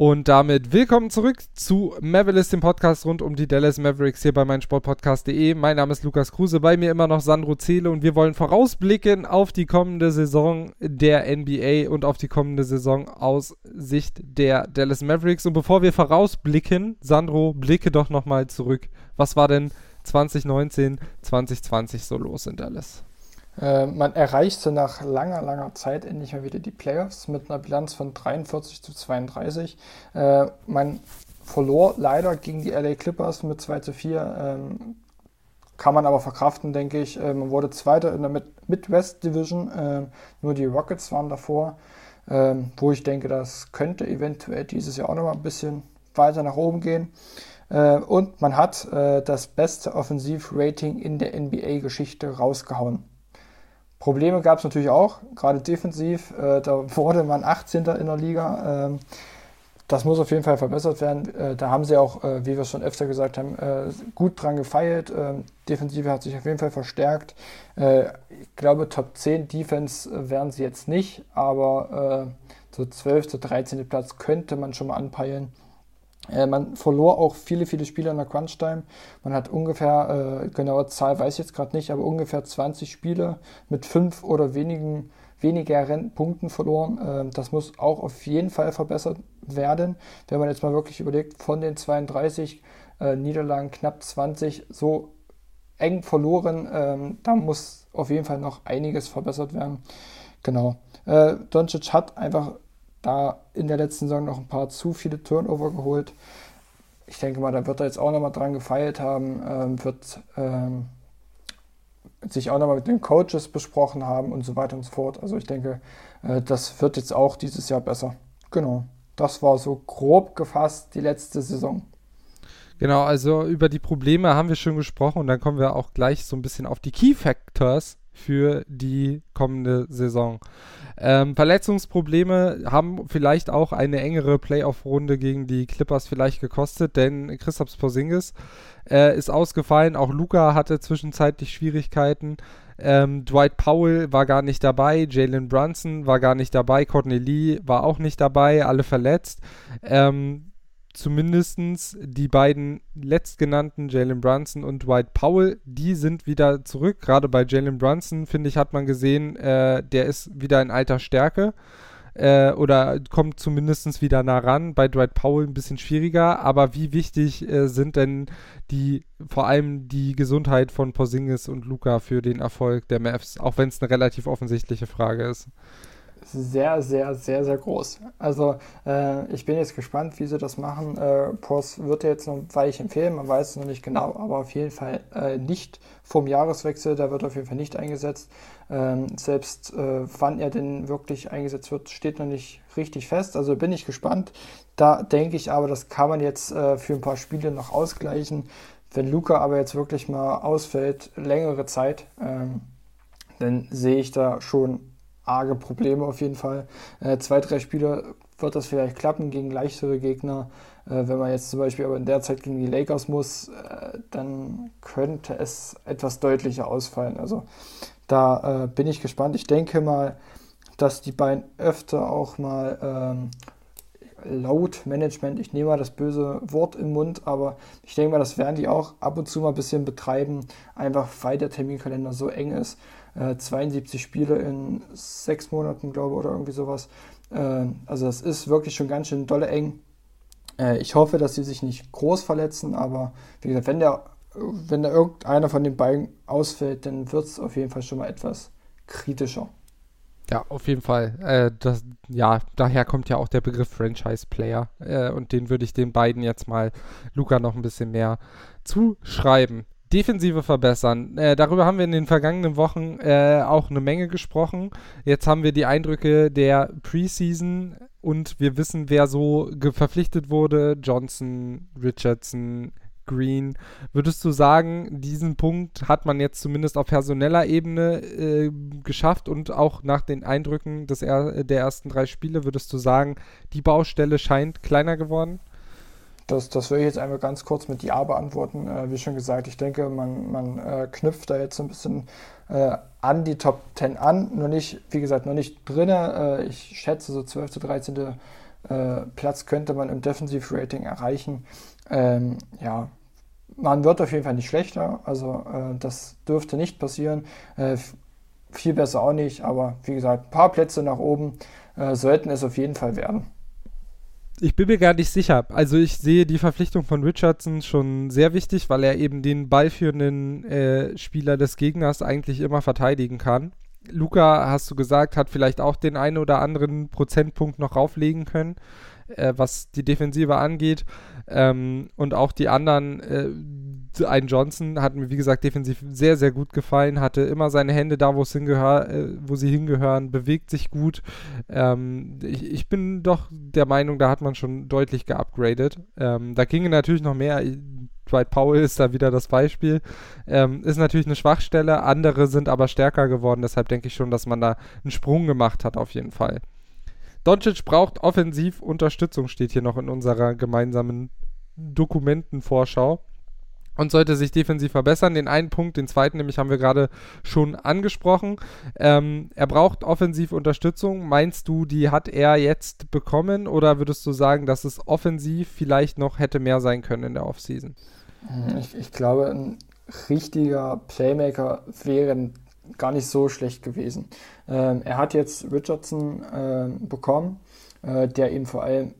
Und damit willkommen zurück zu Mavericks, dem Podcast rund um die Dallas Mavericks hier bei meinsportpodcast.de. Mein Name ist Lukas Kruse, bei mir immer noch Sandro Zähle und wir wollen vorausblicken auf die kommende Saison der NBA und auf die kommende Saison aus Sicht der Dallas Mavericks. Und bevor wir vorausblicken, Sandro, blicke doch nochmal zurück. Was war denn 2019, 2020 so los in Dallas? Äh, man erreichte nach langer, langer Zeit endlich mal wieder die Playoffs mit einer Bilanz von 43 zu 32. Äh, man verlor leider gegen die LA Clippers mit 2 zu 4. Ähm, kann man aber verkraften, denke ich. Äh, man wurde Zweiter in der Mid Midwest Division. Äh, nur die Rockets waren davor. Ähm, wo ich denke, das könnte eventuell dieses Jahr auch noch mal ein bisschen weiter nach oben gehen. Äh, und man hat das beste Offensivrating in der NBA-Geschichte rausgehauen. Probleme gab es natürlich auch, gerade defensiv. Äh, da wurde man 18. in der Liga. Ähm, das muss auf jeden Fall verbessert werden. Äh, da haben sie auch, äh, wie wir es schon öfter gesagt haben, äh, gut dran gefeilt. Ähm, Defensive hat sich auf jeden Fall verstärkt. Äh, ich glaube, Top 10 Defense werden sie jetzt nicht, aber äh, so 12. 13. Platz könnte man schon mal anpeilen. Äh, man verlor auch viele, viele Spiele in der Crunch-Time. Man hat ungefähr, äh, genaue Zahl weiß ich jetzt gerade nicht, aber ungefähr 20 Spiele mit fünf oder wenigen, wenigeren Punkten verloren. Äh, das muss auch auf jeden Fall verbessert werden. Wenn man jetzt mal wirklich überlegt, von den 32 äh, Niederlagen knapp 20 so eng verloren, ähm, da muss auf jeden Fall noch einiges verbessert werden. Genau. Äh, Doncic hat einfach da in der letzten Saison noch ein paar zu viele Turnover geholt. Ich denke mal, da wird er jetzt auch nochmal dran gefeilt haben, ähm, wird ähm, sich auch nochmal mit den Coaches besprochen haben und so weiter und so fort. Also ich denke, äh, das wird jetzt auch dieses Jahr besser. Genau. Das war so grob gefasst die letzte Saison. Genau, also über die Probleme haben wir schon gesprochen und dann kommen wir auch gleich so ein bisschen auf die Key Factors für die kommende Saison. Ähm, Verletzungsprobleme haben vielleicht auch eine engere Playoff-Runde gegen die Clippers vielleicht gekostet, denn Christoph Porzingis äh, ist ausgefallen. Auch Luca hatte zwischenzeitlich Schwierigkeiten. Ähm, Dwight Powell war gar nicht dabei, Jalen Brunson war gar nicht dabei, Courtney Lee war auch nicht dabei, alle verletzt. Ähm, zumindest die beiden letztgenannten, Jalen Brunson und Dwight Powell, die sind wieder zurück. Gerade bei Jalen Brunson, finde ich, hat man gesehen, äh, der ist wieder in alter Stärke. Äh, oder kommt zumindest wieder nah ran. Bei Dwight Powell ein bisschen schwieriger. Aber wie wichtig äh, sind denn die, vor allem die Gesundheit von Porzingis und Luca für den Erfolg der Mavs? Auch wenn es eine relativ offensichtliche Frage ist sehr, sehr, sehr, sehr groß. Also äh, ich bin jetzt gespannt, wie sie das machen. Äh, Pors wird jetzt noch ein Weilchen fehlen, man weiß es noch nicht genau, aber auf jeden Fall äh, nicht vom Jahreswechsel, da wird auf jeden Fall nicht eingesetzt. Ähm, selbst äh, wann er denn wirklich eingesetzt wird, steht noch nicht richtig fest. Also bin ich gespannt. Da denke ich aber, das kann man jetzt äh, für ein paar Spiele noch ausgleichen. Wenn Luca aber jetzt wirklich mal ausfällt, längere Zeit, ähm, dann sehe ich da schon arge Probleme auf jeden Fall. Äh, zwei, drei Spiele wird das vielleicht klappen gegen leichtere Gegner. Äh, wenn man jetzt zum Beispiel aber in der Zeit gegen die Lakers muss, äh, dann könnte es etwas deutlicher ausfallen. Also da äh, bin ich gespannt. Ich denke mal, dass die beiden öfter auch mal ähm, laut Management, ich nehme mal das böse Wort im Mund, aber ich denke mal, das werden die auch ab und zu mal ein bisschen betreiben, einfach weil der Terminkalender so eng ist. 72 äh, Spiele in sechs Monaten, glaube ich, oder irgendwie sowas. Äh, also das ist wirklich schon ganz schön dolle eng. Äh, ich hoffe, dass sie sich nicht groß verletzen, aber wie gesagt, wenn der, wenn da irgendeiner von den beiden ausfällt, dann wird es auf jeden Fall schon mal etwas kritischer. Ja, auf jeden Fall. Äh, das, ja, daher kommt ja auch der Begriff Franchise-Player. Äh, und den würde ich den beiden jetzt mal Luca noch ein bisschen mehr zuschreiben. Defensive verbessern. Äh, darüber haben wir in den vergangenen Wochen äh, auch eine Menge gesprochen. Jetzt haben wir die Eindrücke der Preseason und wir wissen, wer so verpflichtet wurde. Johnson, Richardson, Green. Würdest du sagen, diesen Punkt hat man jetzt zumindest auf personeller Ebene äh, geschafft und auch nach den Eindrücken des er der ersten drei Spiele, würdest du sagen, die Baustelle scheint kleiner geworden? Das, das will ich jetzt einmal ganz kurz mit Ja beantworten. Äh, wie schon gesagt, ich denke, man, man äh, knüpft da jetzt ein bisschen äh, an die Top 10 an. Nur nicht, wie gesagt, noch nicht drinne. Äh, ich schätze, so 12. 13. Äh, Platz könnte man im Defensive Rating erreichen. Ähm, ja, man wird auf jeden Fall nicht schlechter. Also äh, das dürfte nicht passieren. viel besser auch nicht. Aber wie gesagt, ein paar Plätze nach oben sollten es auf jeden Fall werden. Ich bin mir gar nicht sicher. Also ich sehe die Verpflichtung von Richardson schon sehr wichtig, weil er eben den ballführenden äh, Spieler des Gegners eigentlich immer verteidigen kann. Luca, hast du gesagt, hat vielleicht auch den einen oder anderen Prozentpunkt noch rauflegen können, äh, was die Defensive angeht. Ähm, und auch die anderen, äh, ein Johnson hat mir, wie gesagt, defensiv sehr, sehr gut gefallen, hatte immer seine Hände da, wo es hingehör, äh, wo sie hingehören, bewegt sich gut. Ähm, ich, ich, bin doch der Meinung, da hat man schon deutlich geupgradet. Ähm, da ginge natürlich noch mehr. Dwight Powell ist da wieder das Beispiel. Ähm, ist natürlich eine Schwachstelle, andere sind aber stärker geworden, deshalb denke ich schon, dass man da einen Sprung gemacht hat, auf jeden Fall. Doncic braucht offensiv Unterstützung, steht hier noch in unserer gemeinsamen Dokumentenvorschau und sollte sich defensiv verbessern. Den einen Punkt, den zweiten nämlich haben wir gerade schon angesprochen. Ähm, er braucht offensiv Unterstützung. Meinst du, die hat er jetzt bekommen oder würdest du sagen, dass es offensiv vielleicht noch hätte mehr sein können in der Offseason? Ich, ich glaube, ein richtiger Playmaker wäre gar nicht so schlecht gewesen. Ähm, er hat jetzt Richardson äh, bekommen, äh, der ihm vor allem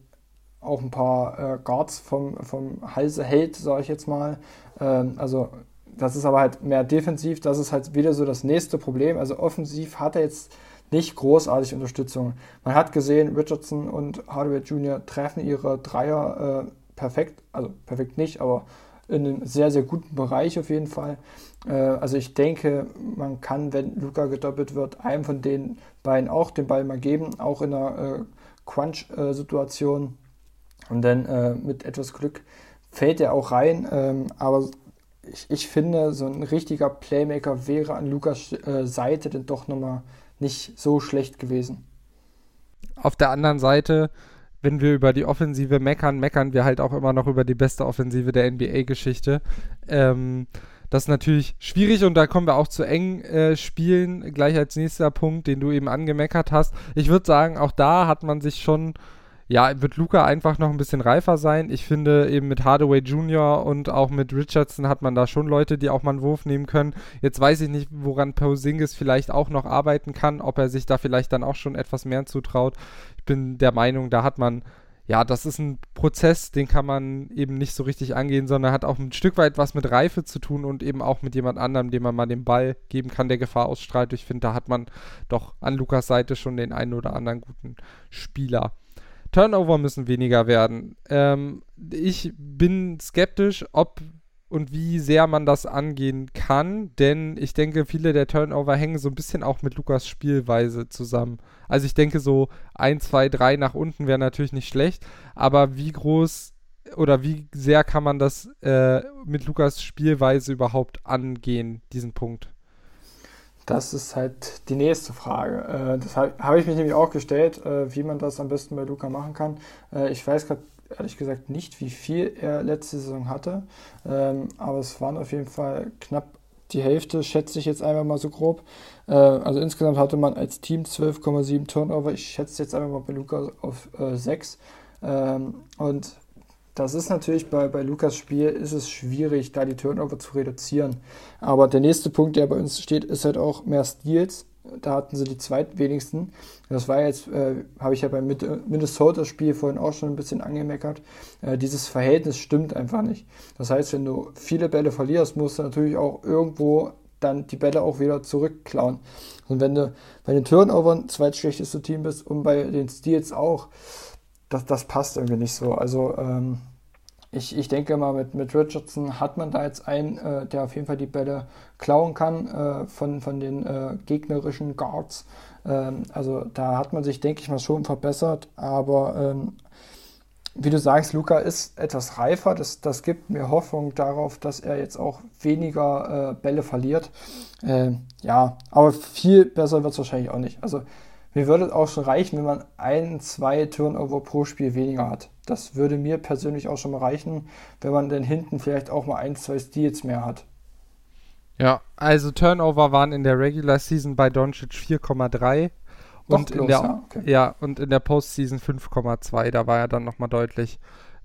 auch ein paar äh, Guards vom, vom Halse hält, sage ich jetzt mal. Ähm, also das ist aber halt mehr defensiv, das ist halt wieder so das nächste Problem. Also offensiv hat er jetzt nicht großartig Unterstützung. Man hat gesehen, Richardson und Hardaway Jr. treffen ihre Dreier äh, perfekt, also perfekt nicht, aber in einem sehr, sehr guten Bereich auf jeden Fall. Äh, also ich denke, man kann, wenn Luca gedoppelt wird, einem von den beiden auch den Ball mal geben, auch in einer äh, Crunch-Situation. Und dann äh, mit etwas Glück fällt er auch rein. Ähm, aber ich, ich, finde, so ein richtiger Playmaker wäre an Lukas Seite dann doch nochmal nicht so schlecht gewesen. Auf der anderen Seite wenn wir über die Offensive meckern, meckern wir halt auch immer noch über die beste Offensive der NBA-Geschichte. Ähm, das ist natürlich schwierig und da kommen wir auch zu eng äh, spielen. Gleich als nächster Punkt, den du eben angemeckert hast. Ich würde sagen, auch da hat man sich schon ja, wird Luca einfach noch ein bisschen reifer sein. Ich finde eben mit Hardaway Jr. und auch mit Richardson hat man da schon Leute, die auch mal einen Wurf nehmen können. Jetzt weiß ich nicht, woran Posingis vielleicht auch noch arbeiten kann, ob er sich da vielleicht dann auch schon etwas mehr zutraut. Ich bin der Meinung, da hat man ja, das ist ein Prozess, den kann man eben nicht so richtig angehen, sondern hat auch ein Stück weit was mit Reife zu tun und eben auch mit jemand anderem, dem man mal den Ball geben kann, der Gefahr ausstrahlt. Ich finde, da hat man doch an Lukas Seite schon den einen oder anderen guten Spieler. Turnover müssen weniger werden. Ähm, ich bin skeptisch, ob und wie sehr man das angehen kann, denn ich denke, viele der Turnover hängen so ein bisschen auch mit Lukas Spielweise zusammen. Also ich denke, so 1, 2, 3 nach unten wäre natürlich nicht schlecht, aber wie groß oder wie sehr kann man das äh, mit Lukas Spielweise überhaupt angehen, diesen Punkt? Das ist halt die nächste Frage. Äh, das habe hab ich mich nämlich auch gestellt, äh, wie man das am besten bei Luca machen kann. Äh, ich weiß gerade ehrlich gesagt nicht, wie viel er letzte Saison hatte, ähm, aber es waren auf jeden Fall knapp die Hälfte, schätze ich jetzt einfach mal so grob. Also insgesamt hatte man als Team 12,7 Turnover. Ich schätze jetzt einfach mal bei Luca auf 6. Ähm, und das ist natürlich bei, bei Lukas Spiel ist es schwierig, da die Turnover zu reduzieren. Aber der nächste Punkt, der bei uns steht, ist halt auch mehr Steals. Da hatten sie die zweitwenigsten. Das war jetzt, äh, habe ich ja beim Minnesota-Spiel vorhin auch schon ein bisschen angemeckert. Äh, dieses Verhältnis stimmt einfach nicht. Das heißt, wenn du viele Bälle verlierst, musst du natürlich auch irgendwo dann die Bälle auch wieder zurückklauen. Und wenn du bei den Turnovern zweitschlechteste Team bist und bei den Steals auch, das, das passt irgendwie nicht so. Also ähm, ich, ich denke mal, mit, mit Richardson hat man da jetzt einen, äh, der auf jeden Fall die Bälle klauen kann äh, von, von den äh, gegnerischen Guards. Ähm, also da hat man sich, denke ich mal, schon verbessert. Aber ähm, wie du sagst, Luca ist etwas reifer. Das, das gibt mir Hoffnung darauf, dass er jetzt auch weniger äh, Bälle verliert. Äh, ja, aber viel besser wird es wahrscheinlich auch nicht. Also mir würde es auch schon reichen, wenn man ein, zwei Turnover pro Spiel weniger hat. Das würde mir persönlich auch schon mal reichen, wenn man dann hinten vielleicht auch mal ein, zwei Steals mehr hat. Ja, also Turnover waren in der Regular Season bei Doncic 4,3 und in der ja, okay. ja, und in der Postseason 5,2, da war er dann nochmal deutlich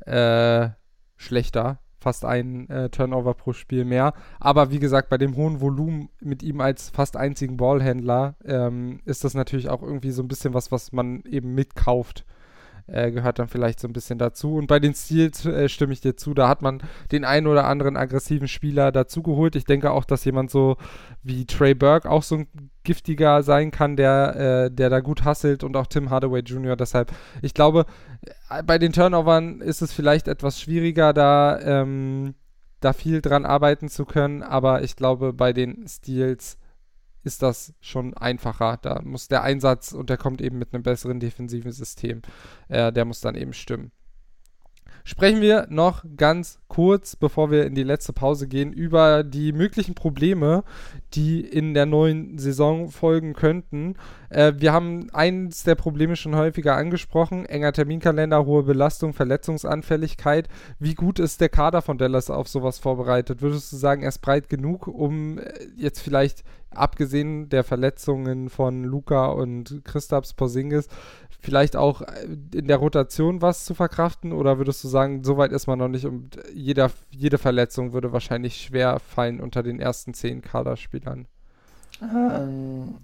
äh, schlechter, fast ein äh, Turnover pro Spiel mehr. Aber wie gesagt, bei dem hohen Volumen mit ihm als fast einzigen Ballhändler ähm, ist das natürlich auch irgendwie so ein bisschen was, was man eben mitkauft äh, gehört dann vielleicht so ein bisschen dazu. Und bei den Steals äh, stimme ich dir zu, da hat man den einen oder anderen aggressiven Spieler dazugeholt. Ich denke auch, dass jemand so wie Trey Burke auch so ein giftiger sein kann, der, äh, der da gut hasselt und auch Tim Hardaway Jr. Deshalb, ich glaube, äh, bei den Turnovern ist es vielleicht etwas schwieriger, da, ähm, da viel dran arbeiten zu können, aber ich glaube, bei den Steals ist das schon einfacher. Da muss der Einsatz und der kommt eben mit einem besseren defensiven System. Äh, der muss dann eben stimmen. Sprechen wir noch ganz kurz, bevor wir in die letzte Pause gehen, über die möglichen Probleme, die in der neuen Saison folgen könnten. Äh, wir haben eins der Probleme schon häufiger angesprochen: enger Terminkalender, hohe Belastung, Verletzungsanfälligkeit. Wie gut ist der Kader von Dallas auf sowas vorbereitet? Würdest du sagen, er ist breit genug, um äh, jetzt vielleicht abgesehen der Verletzungen von Luca und Christaps Porzingis vielleicht auch äh, in der Rotation was zu verkraften? Oder würdest du sagen, so weit ist man noch nicht und jeder, jede Verletzung würde wahrscheinlich schwer fallen unter den ersten zehn Kaderspielern? Ähm,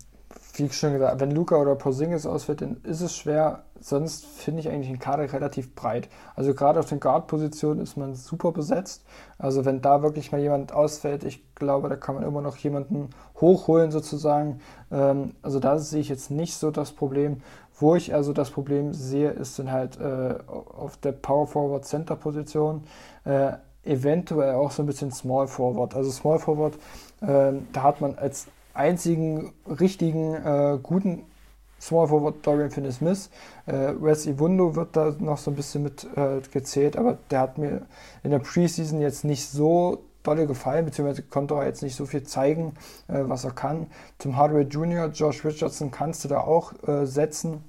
wie schon gesagt, wenn Luca oder Porzingis ausfällt, dann ist es schwer. Sonst finde ich eigentlich den Kader relativ breit. Also gerade auf den Guard-Positionen ist man super besetzt. Also wenn da wirklich mal jemand ausfällt, ich glaube, da kann man immer noch jemanden hochholen sozusagen. Ähm, also da sehe ich jetzt nicht so das Problem. Wo ich also das Problem sehe, ist dann halt äh, auf der Power Forward Center Position. Äh, eventuell auch so ein bisschen Small Forward. Also Small Forward, äh, da hat man als einzigen richtigen äh, guten Small Forward Dorian Finney-Smith. Äh, Wes Iwundo wird da noch so ein bisschen mit äh, gezählt, aber der hat mir in der Preseason jetzt nicht so dolle gefallen, beziehungsweise konnte er jetzt nicht so viel zeigen, äh, was er kann. Zum Hardware Junior, Josh Richardson kannst du da auch äh, setzen.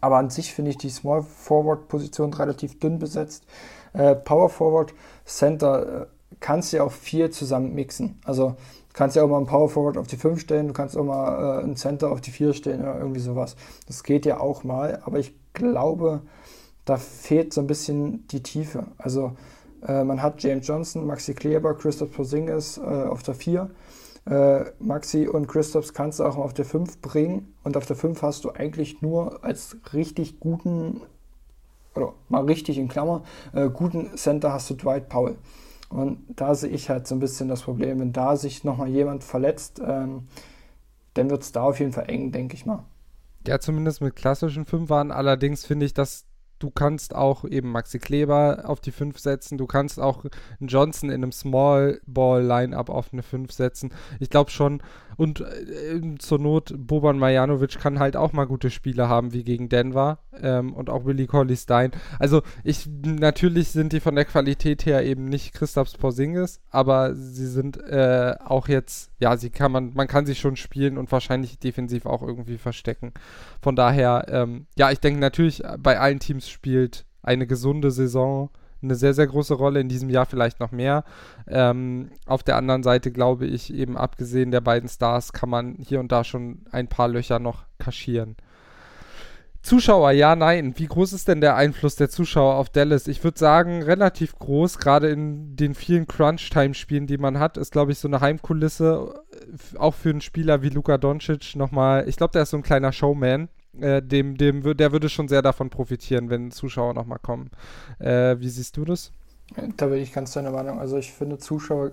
Aber an sich finde ich die Small Forward Position relativ dünn besetzt. Äh, Power Forward Center äh, kannst du ja auch viel zusammen mixen. Also kannst ja auch mal einen Power Forward auf die 5 stellen, du kannst auch mal äh, einen Center auf die 4 stellen oder irgendwie sowas. Das geht ja auch mal, aber ich glaube, da fehlt so ein bisschen die Tiefe. Also äh, man hat James Johnson, Maxi Kleber, Christoph Porzingis äh, auf der 4. Äh, Maxi und Christophs kannst du auch auf der 5 bringen und auf der 5 hast du eigentlich nur als richtig guten, oder mal richtig in Klammer, äh, guten Center hast du Dwight Powell. Und da sehe ich halt so ein bisschen das Problem, wenn da sich nochmal jemand verletzt, ähm, dann wird es da auf jeden Fall eng, denke ich mal. Ja, zumindest mit klassischen Fünfern. Allerdings finde ich, dass du kannst auch eben Maxi Kleber auf die 5 setzen, du kannst auch Johnson in einem Small Ball Lineup auf eine 5 setzen. Ich glaube schon, und äh, zur Not, Boban Marjanovic kann halt auch mal gute Spiele haben, wie gegen Denver. Ähm, und auch Willie Colley Stein. Also, ich, natürlich sind die von der Qualität her eben nicht Christaps Porzingis, aber sie sind äh, auch jetzt, ja, sie kann man, man kann sie schon spielen und wahrscheinlich defensiv auch irgendwie verstecken. Von daher, ähm, ja, ich denke natürlich, bei allen Teams spielt eine gesunde Saison eine sehr, sehr große Rolle, in diesem Jahr vielleicht noch mehr. Ähm, auf der anderen Seite glaube ich, eben abgesehen der beiden Stars, kann man hier und da schon ein paar Löcher noch kaschieren. Zuschauer, ja, nein. Wie groß ist denn der Einfluss der Zuschauer auf Dallas? Ich würde sagen, relativ groß. Gerade in den vielen Crunch-Time-Spielen, die man hat, ist, glaube ich, so eine Heimkulisse äh, auch für einen Spieler wie Luka Doncic nochmal. Ich glaube, der ist so ein kleiner Showman. Äh, dem, dem, der würde schon sehr davon profitieren, wenn Zuschauer nochmal kommen. Äh, wie siehst du das? Da bin ich ganz deiner Meinung. Also ich finde, Zuschauer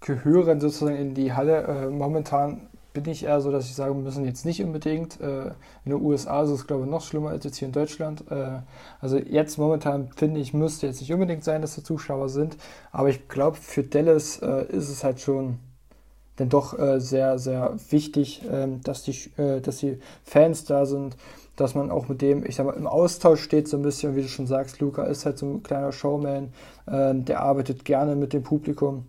gehören sozusagen in die Halle. Äh, momentan bin ich eher so, dass ich sage, wir müssen jetzt nicht unbedingt. Äh, in den USA ist es, glaube ich, noch schlimmer als jetzt hier in Deutschland. Äh, also jetzt momentan finde ich, müsste jetzt nicht unbedingt sein, dass da Zuschauer sind. Aber ich glaube, für Dallas äh, ist es halt schon denn doch äh, sehr, sehr wichtig, ähm, dass, die, äh, dass die Fans da sind, dass man auch mit dem, ich sag mal, im Austausch steht so ein bisschen, wie du schon sagst, Luca ist halt so ein kleiner Showman, ähm, der arbeitet gerne mit dem Publikum.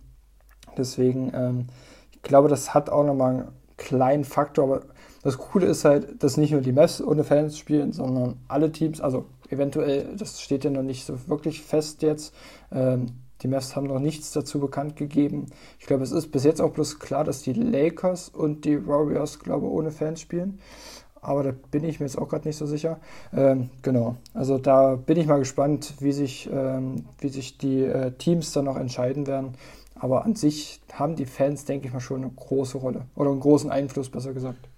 Deswegen, ähm, ich glaube, das hat auch nochmal einen kleinen Faktor, aber das Coole ist halt, dass nicht nur die Mess ohne Fans spielen, sondern alle Teams, also eventuell, das steht ja noch nicht so wirklich fest jetzt, ähm, die Mavs haben noch nichts dazu bekannt gegeben. Ich glaube, es ist bis jetzt auch bloß klar, dass die Lakers und die Warriors, glaube ohne Fans spielen. Aber da bin ich mir jetzt auch gerade nicht so sicher. Ähm, genau, also da bin ich mal gespannt, wie sich, ähm, wie sich die äh, Teams dann noch entscheiden werden. Aber an sich haben die Fans, denke ich mal, schon eine große Rolle oder einen großen Einfluss, besser gesagt.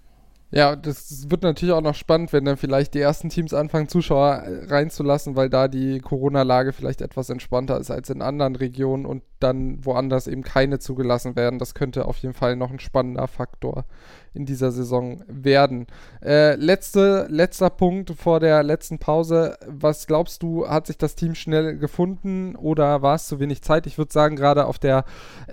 Ja, das wird natürlich auch noch spannend, wenn dann vielleicht die ersten Teams anfangen, Zuschauer äh, reinzulassen, weil da die Corona-Lage vielleicht etwas entspannter ist als in anderen Regionen und dann woanders eben keine zugelassen werden. Das könnte auf jeden Fall noch ein spannender Faktor in dieser Saison werden. Äh, letzte, letzter Punkt vor der letzten Pause. Was glaubst du, hat sich das Team schnell gefunden oder war es zu wenig Zeit? Ich würde sagen, gerade auf der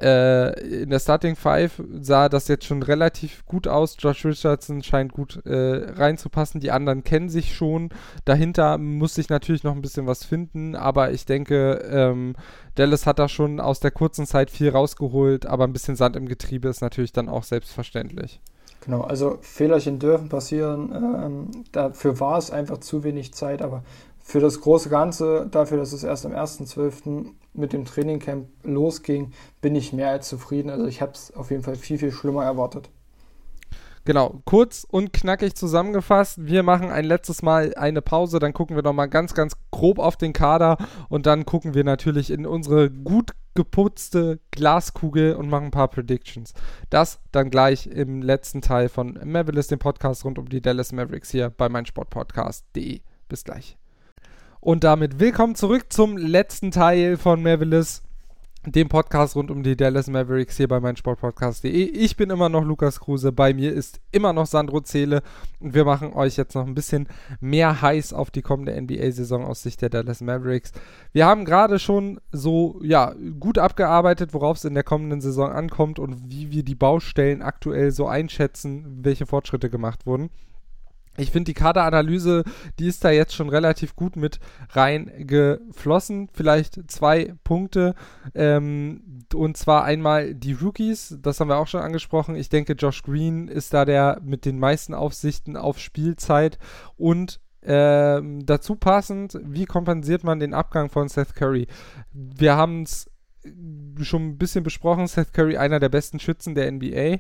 äh, in der Starting Five sah das jetzt schon relativ gut aus. Josh Richardson scheint gut äh, reinzupassen. Die anderen kennen sich schon. Dahinter muss sich natürlich noch ein bisschen was finden, aber ich denke, ähm, Dallas hat da schon aus der kurzen Zeit viel rausgeholt, aber ein bisschen Sand im Getriebe ist natürlich dann auch selbstverständlich. Genau, also Fehlerchen dürfen passieren. Ähm, dafür war es einfach zu wenig Zeit, aber für das große Ganze, dafür, dass es erst am 1.12. mit dem Trainingcamp losging, bin ich mehr als zufrieden. Also ich habe es auf jeden Fall viel, viel schlimmer erwartet. Genau, kurz und knackig zusammengefasst. Wir machen ein letztes Mal eine Pause, dann gucken wir nochmal ganz, ganz grob auf den Kader und dann gucken wir natürlich in unsere gut geputzte Glaskugel und machen ein paar Predictions. Das dann gleich im letzten Teil von Mavericks, dem Podcast rund um die Dallas Mavericks hier bei meinsportpodcast.de. Bis gleich. Und damit willkommen zurück zum letzten Teil von Mavericks dem Podcast rund um die Dallas Mavericks hier bei meinsportpodcast.de. Ich bin immer noch Lukas Kruse, bei mir ist immer noch Sandro Zähle und wir machen euch jetzt noch ein bisschen mehr heiß auf die kommende NBA-Saison aus Sicht der Dallas Mavericks. Wir haben gerade schon so, ja, gut abgearbeitet, worauf es in der kommenden Saison ankommt und wie wir die Baustellen aktuell so einschätzen, welche Fortschritte gemacht wurden. Ich finde die Kaderanalyse, die ist da jetzt schon relativ gut mit reingeflossen. Vielleicht zwei Punkte. Ähm, und zwar einmal die Rookies, das haben wir auch schon angesprochen. Ich denke, Josh Green ist da der mit den meisten Aufsichten auf Spielzeit. Und ähm, dazu passend, wie kompensiert man den Abgang von Seth Curry? Wir haben es schon ein bisschen besprochen. Seth Curry, einer der besten Schützen der NBA.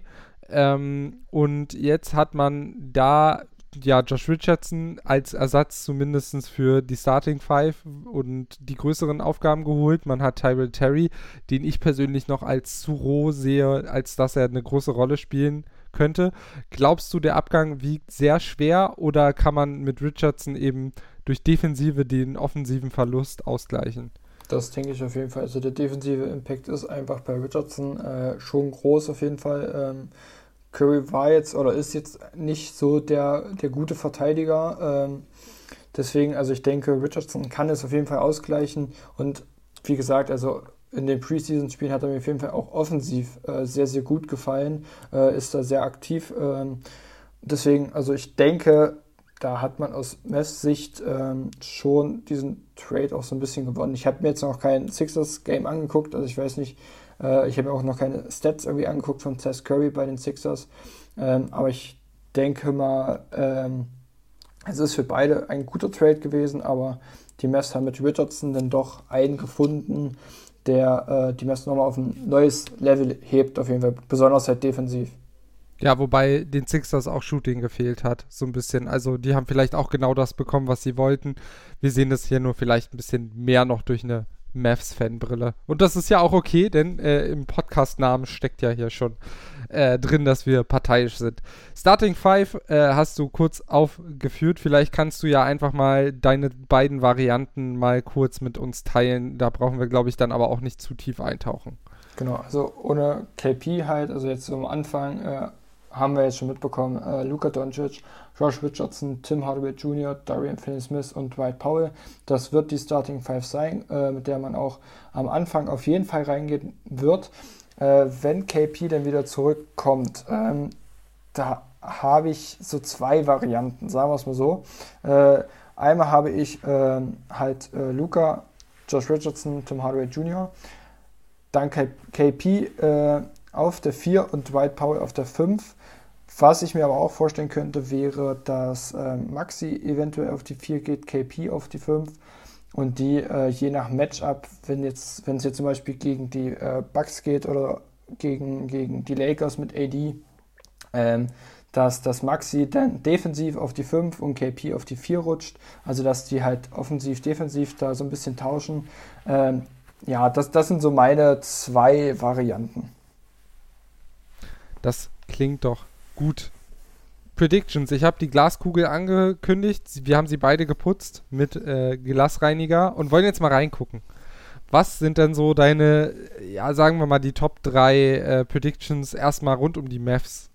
Ähm, und jetzt hat man da ja, Josh Richardson als Ersatz zumindest für die Starting Five und die größeren Aufgaben geholt. Man hat Tyrell Terry, den ich persönlich noch als zu roh sehe, als dass er eine große Rolle spielen könnte. Glaubst du, der Abgang wiegt sehr schwer oder kann man mit Richardson eben durch Defensive den offensiven Verlust ausgleichen? Das denke ich auf jeden Fall. Also der defensive Impact ist einfach bei Richardson äh, schon groß auf jeden Fall. Ähm, Curry war jetzt oder ist jetzt nicht so der, der gute Verteidiger. Ähm, deswegen, also ich denke, Richardson kann es auf jeden Fall ausgleichen. Und wie gesagt, also in den Preseason-Spielen hat er mir auf jeden Fall auch offensiv äh, sehr, sehr gut gefallen. Äh, ist da sehr aktiv. Ähm, deswegen, also ich denke, da hat man aus Messsicht ähm, schon diesen Trade auch so ein bisschen gewonnen. Ich habe mir jetzt noch kein Sixers-Game angeguckt, also ich weiß nicht, äh, ich habe auch noch keine Stats irgendwie angeguckt von Seth Curry bei den Sixers. Ähm, aber ich denke mal, ähm, es ist für beide ein guter Trade gewesen, aber die Mess haben mit Richardson dann doch einen gefunden, der äh, die Mess nochmal auf ein neues Level hebt, auf jeden Fall, besonders halt defensiv. Ja, wobei den Sixers auch Shooting gefehlt hat, so ein bisschen. Also die haben vielleicht auch genau das bekommen, was sie wollten. Wir sehen das hier nur vielleicht ein bisschen mehr noch durch eine Mavs-Fanbrille. Und das ist ja auch okay, denn äh, im Podcast-Namen steckt ja hier schon äh, drin, dass wir parteiisch sind. Starting Five äh, hast du kurz aufgeführt. Vielleicht kannst du ja einfach mal deine beiden Varianten mal kurz mit uns teilen. Da brauchen wir, glaube ich, dann aber auch nicht zu tief eintauchen. Genau, also ohne KP halt, also jetzt am Anfang äh, haben wir jetzt schon mitbekommen, äh, Luka Doncic, Josh Richardson, Tim Hardaway Jr., Darian Finney-Smith und Dwight Powell. Das wird die Starting Five sein, äh, mit der man auch am Anfang auf jeden Fall reingehen wird. Äh, wenn KP dann wieder zurückkommt, ähm, da habe ich so zwei Varianten, sagen wir es mal so. Äh, einmal habe ich ähm, halt äh, Luca, Josh Richardson, Tim Hardaway Jr., dann KP äh, auf der 4 und Dwight Powell auf der 5 was ich mir aber auch vorstellen könnte, wäre, dass äh, Maxi eventuell auf die 4 geht, KP auf die 5 und die äh, je nach Matchup, wenn jetzt, wenn es jetzt zum Beispiel gegen die äh, Bucks geht oder gegen, gegen die Lakers mit AD, ähm, dass das Maxi dann defensiv auf die 5 und KP auf die 4 rutscht. Also dass die halt offensiv, defensiv da so ein bisschen tauschen. Ähm, ja, das, das sind so meine zwei Varianten. Das klingt doch Gut. Predictions. Ich habe die Glaskugel angekündigt. Wir haben sie beide geputzt mit äh, Glasreiniger und wollen jetzt mal reingucken. Was sind denn so deine, ja, sagen wir mal, die Top 3 äh, Predictions erstmal rund um die Mavs?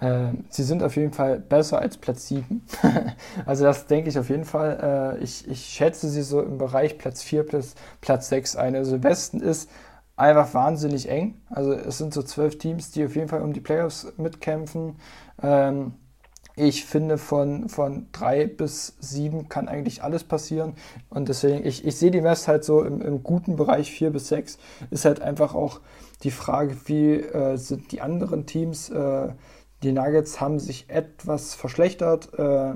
Äh, sie sind auf jeden Fall besser als Platz 7. [LAUGHS] also das denke ich auf jeden Fall. Äh, ich, ich schätze sie so im Bereich Platz 4 bis Platz 6 ein. Also Westen ist einfach wahnsinnig eng. Also es sind so zwölf Teams, die auf jeden Fall um die Playoffs mitkämpfen. Ähm, ich finde, von, von drei bis sieben kann eigentlich alles passieren. Und deswegen, ich, ich sehe die West halt so im, im guten Bereich vier bis sechs. Ist halt einfach auch die Frage, wie äh, sind die anderen Teams. Äh, die Nuggets haben sich etwas verschlechtert. Äh,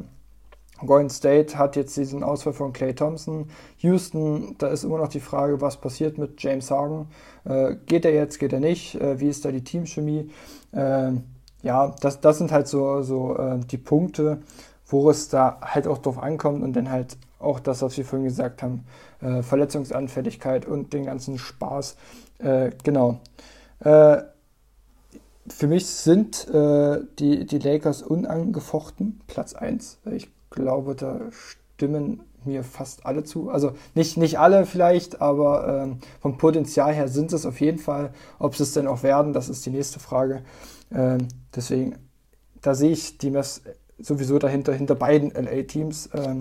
Golden State hat jetzt diesen Ausfall von Clay Thompson. Houston, da ist immer noch die Frage, was passiert mit James Harden. Äh, geht er jetzt, geht er nicht? Äh, wie ist da die Teamchemie? Äh, ja, das, das sind halt so, so äh, die Punkte, wo es da halt auch drauf ankommt und dann halt auch das, was wir vorhin gesagt haben, äh, Verletzungsanfälligkeit und den ganzen Spaß. Äh, genau. für mich sind die, die Lakers unangefochten, Platz 1. Ich glaube, da stimmen mir fast alle zu. Also nicht, nicht alle vielleicht, aber ähm, vom Potenzial her sind es auf jeden Fall. Ob sie es denn auch werden, das ist die nächste Frage. Ähm, deswegen, da sehe ich die Mess sowieso dahinter, hinter beiden LA-Teams. Ähm,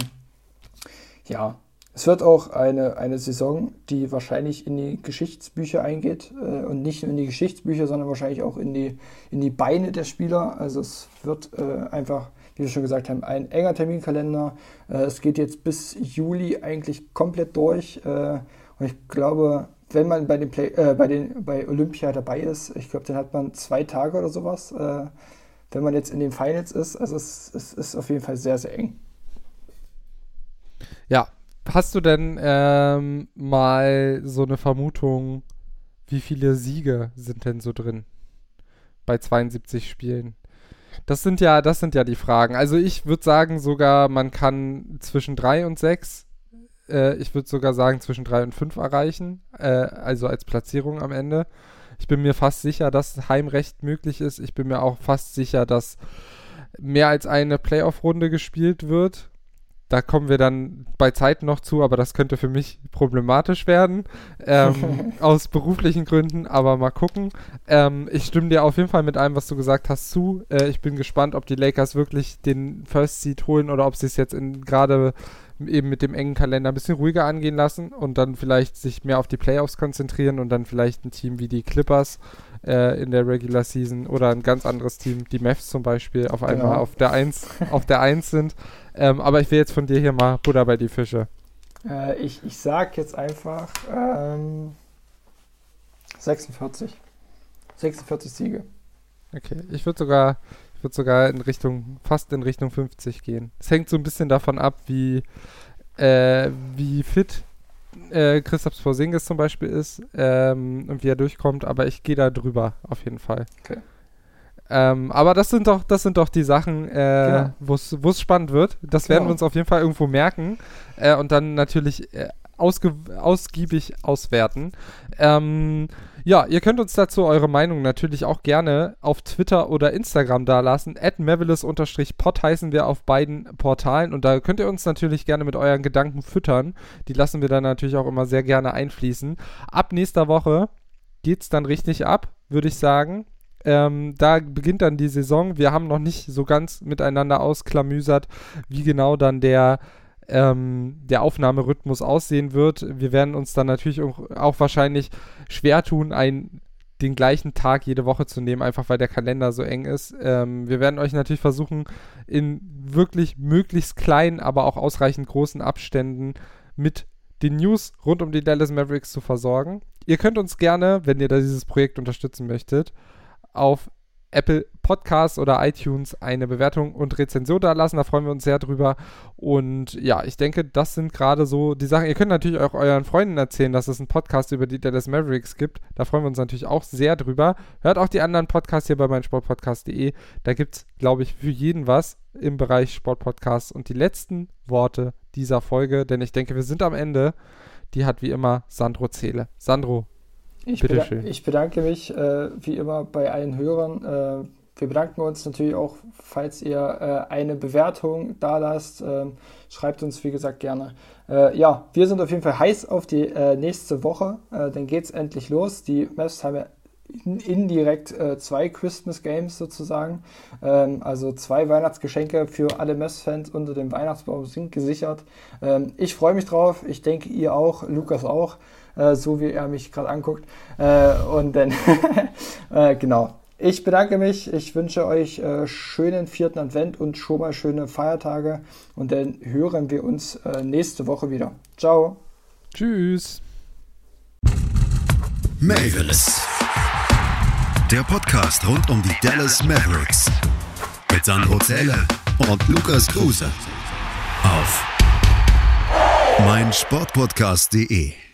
ja, es wird auch eine, eine Saison, die wahrscheinlich in die Geschichtsbücher eingeht äh, und nicht nur in die Geschichtsbücher, sondern wahrscheinlich auch in die, in die Beine der Spieler. Also es wird äh, einfach wie wir schon gesagt haben, ein enger Terminkalender. Äh, es geht jetzt bis Juli eigentlich komplett durch. Äh, und ich glaube, wenn man bei, den Play, äh, bei, den, bei Olympia dabei ist, ich glaube, dann hat man zwei Tage oder sowas, äh, wenn man jetzt in den Finals ist. Also es, es ist auf jeden Fall sehr, sehr eng. Ja, hast du denn ähm, mal so eine Vermutung, wie viele Siege sind denn so drin bei 72 Spielen? Das sind ja, das sind ja die Fragen. Also ich würde sagen sogar, man kann zwischen drei und sechs, äh, ich würde sogar sagen zwischen drei und fünf erreichen, äh, also als Platzierung am Ende. Ich bin mir fast sicher, dass Heimrecht möglich ist. Ich bin mir auch fast sicher, dass mehr als eine Playoff-Runde gespielt wird. Da kommen wir dann bei Zeit noch zu, aber das könnte für mich problematisch werden. Ähm, [LAUGHS] aus beruflichen Gründen, aber mal gucken. Ähm, ich stimme dir auf jeden Fall mit allem, was du gesagt hast, zu. Äh, ich bin gespannt, ob die Lakers wirklich den First Seed holen oder ob sie es jetzt gerade eben mit dem engen Kalender ein bisschen ruhiger angehen lassen und dann vielleicht sich mehr auf die Playoffs konzentrieren und dann vielleicht ein Team wie die Clippers äh, in der Regular Season oder ein ganz anderes Team, die Mavs zum Beispiel, auf einmal genau. auf der 1 auf der 1 sind. Ähm, aber ich will jetzt von dir hier mal Buddha bei die Fische. Äh, ich, ich sag jetzt einfach ähm, 46. 46 Siege. Okay, ich würde sogar, ich würde sogar in Richtung, fast in Richtung 50 gehen. Es hängt so ein bisschen davon ab, wie, äh, wie fit äh, Christoph Porzingis zum Beispiel ist ähm, und wie er durchkommt, aber ich gehe da drüber auf jeden Fall. Okay. Ähm, aber das sind doch, das sind doch die Sachen, äh, genau. wo es spannend wird. Das werden genau. wir uns auf jeden Fall irgendwo merken äh, und dann natürlich äh, ausgiebig auswerten. Ähm, ja, ihr könnt uns dazu eure Meinung natürlich auch gerne auf Twitter oder Instagram dalassen. At pod heißen wir auf beiden Portalen und da könnt ihr uns natürlich gerne mit euren Gedanken füttern. Die lassen wir dann natürlich auch immer sehr gerne einfließen. Ab nächster Woche geht es dann richtig ab, würde ich sagen. Ähm, da beginnt dann die Saison. Wir haben noch nicht so ganz miteinander ausklamüsert, wie genau dann der, ähm, der Aufnahmerhythmus aussehen wird. Wir werden uns dann natürlich auch, auch wahrscheinlich schwer tun, ein, den gleichen Tag jede Woche zu nehmen, einfach weil der Kalender so eng ist. Ähm, wir werden euch natürlich versuchen, in wirklich möglichst kleinen, aber auch ausreichend großen Abständen mit den News rund um die Dallas Mavericks zu versorgen. Ihr könnt uns gerne, wenn ihr da dieses Projekt unterstützen möchtet, auf Apple Podcasts oder iTunes eine Bewertung und Rezension da lassen. Da freuen wir uns sehr drüber. Und ja, ich denke, das sind gerade so die Sachen. Ihr könnt natürlich auch euren Freunden erzählen, dass es einen Podcast über die Dallas Mavericks gibt. Da freuen wir uns natürlich auch sehr drüber. Hört auch die anderen Podcasts hier bei meinsportpodcast.de. Da gibt es, glaube ich, für jeden was im Bereich Sportpodcasts. Und die letzten Worte dieser Folge, denn ich denke, wir sind am Ende. Die hat wie immer Sandro Zähle. Sandro, ich, beda ich bedanke mich äh, wie immer bei allen Hörern. Äh, wir bedanken uns natürlich auch, falls ihr äh, eine Bewertung da lasst. Ähm, schreibt uns, wie gesagt, gerne. Äh, ja, wir sind auf jeden Fall heiß auf die äh, nächste Woche. Äh, dann geht es endlich los. Die Mavs haben ja indirekt zwei Christmas Games sozusagen. Ähm, also zwei Weihnachtsgeschenke für alle Mavs-Fans unter dem Weihnachtsbaum sind gesichert. Ähm, ich freue mich drauf. Ich denke, ihr auch. Lukas auch äh, so wie er mich gerade anguckt. Äh, und dann, [LAUGHS] äh, genau. Ich bedanke mich. Ich wünsche euch äh, schönen vierten Advent und schon mal schöne Feiertage. Und dann hören wir uns äh, nächste Woche wieder. Ciao. Tschüss. Mavis. Der Podcast rund um die Dallas Mavericks. Mit Sandro Zähler und Lukas Kruse. Auf meinsportpodcast.de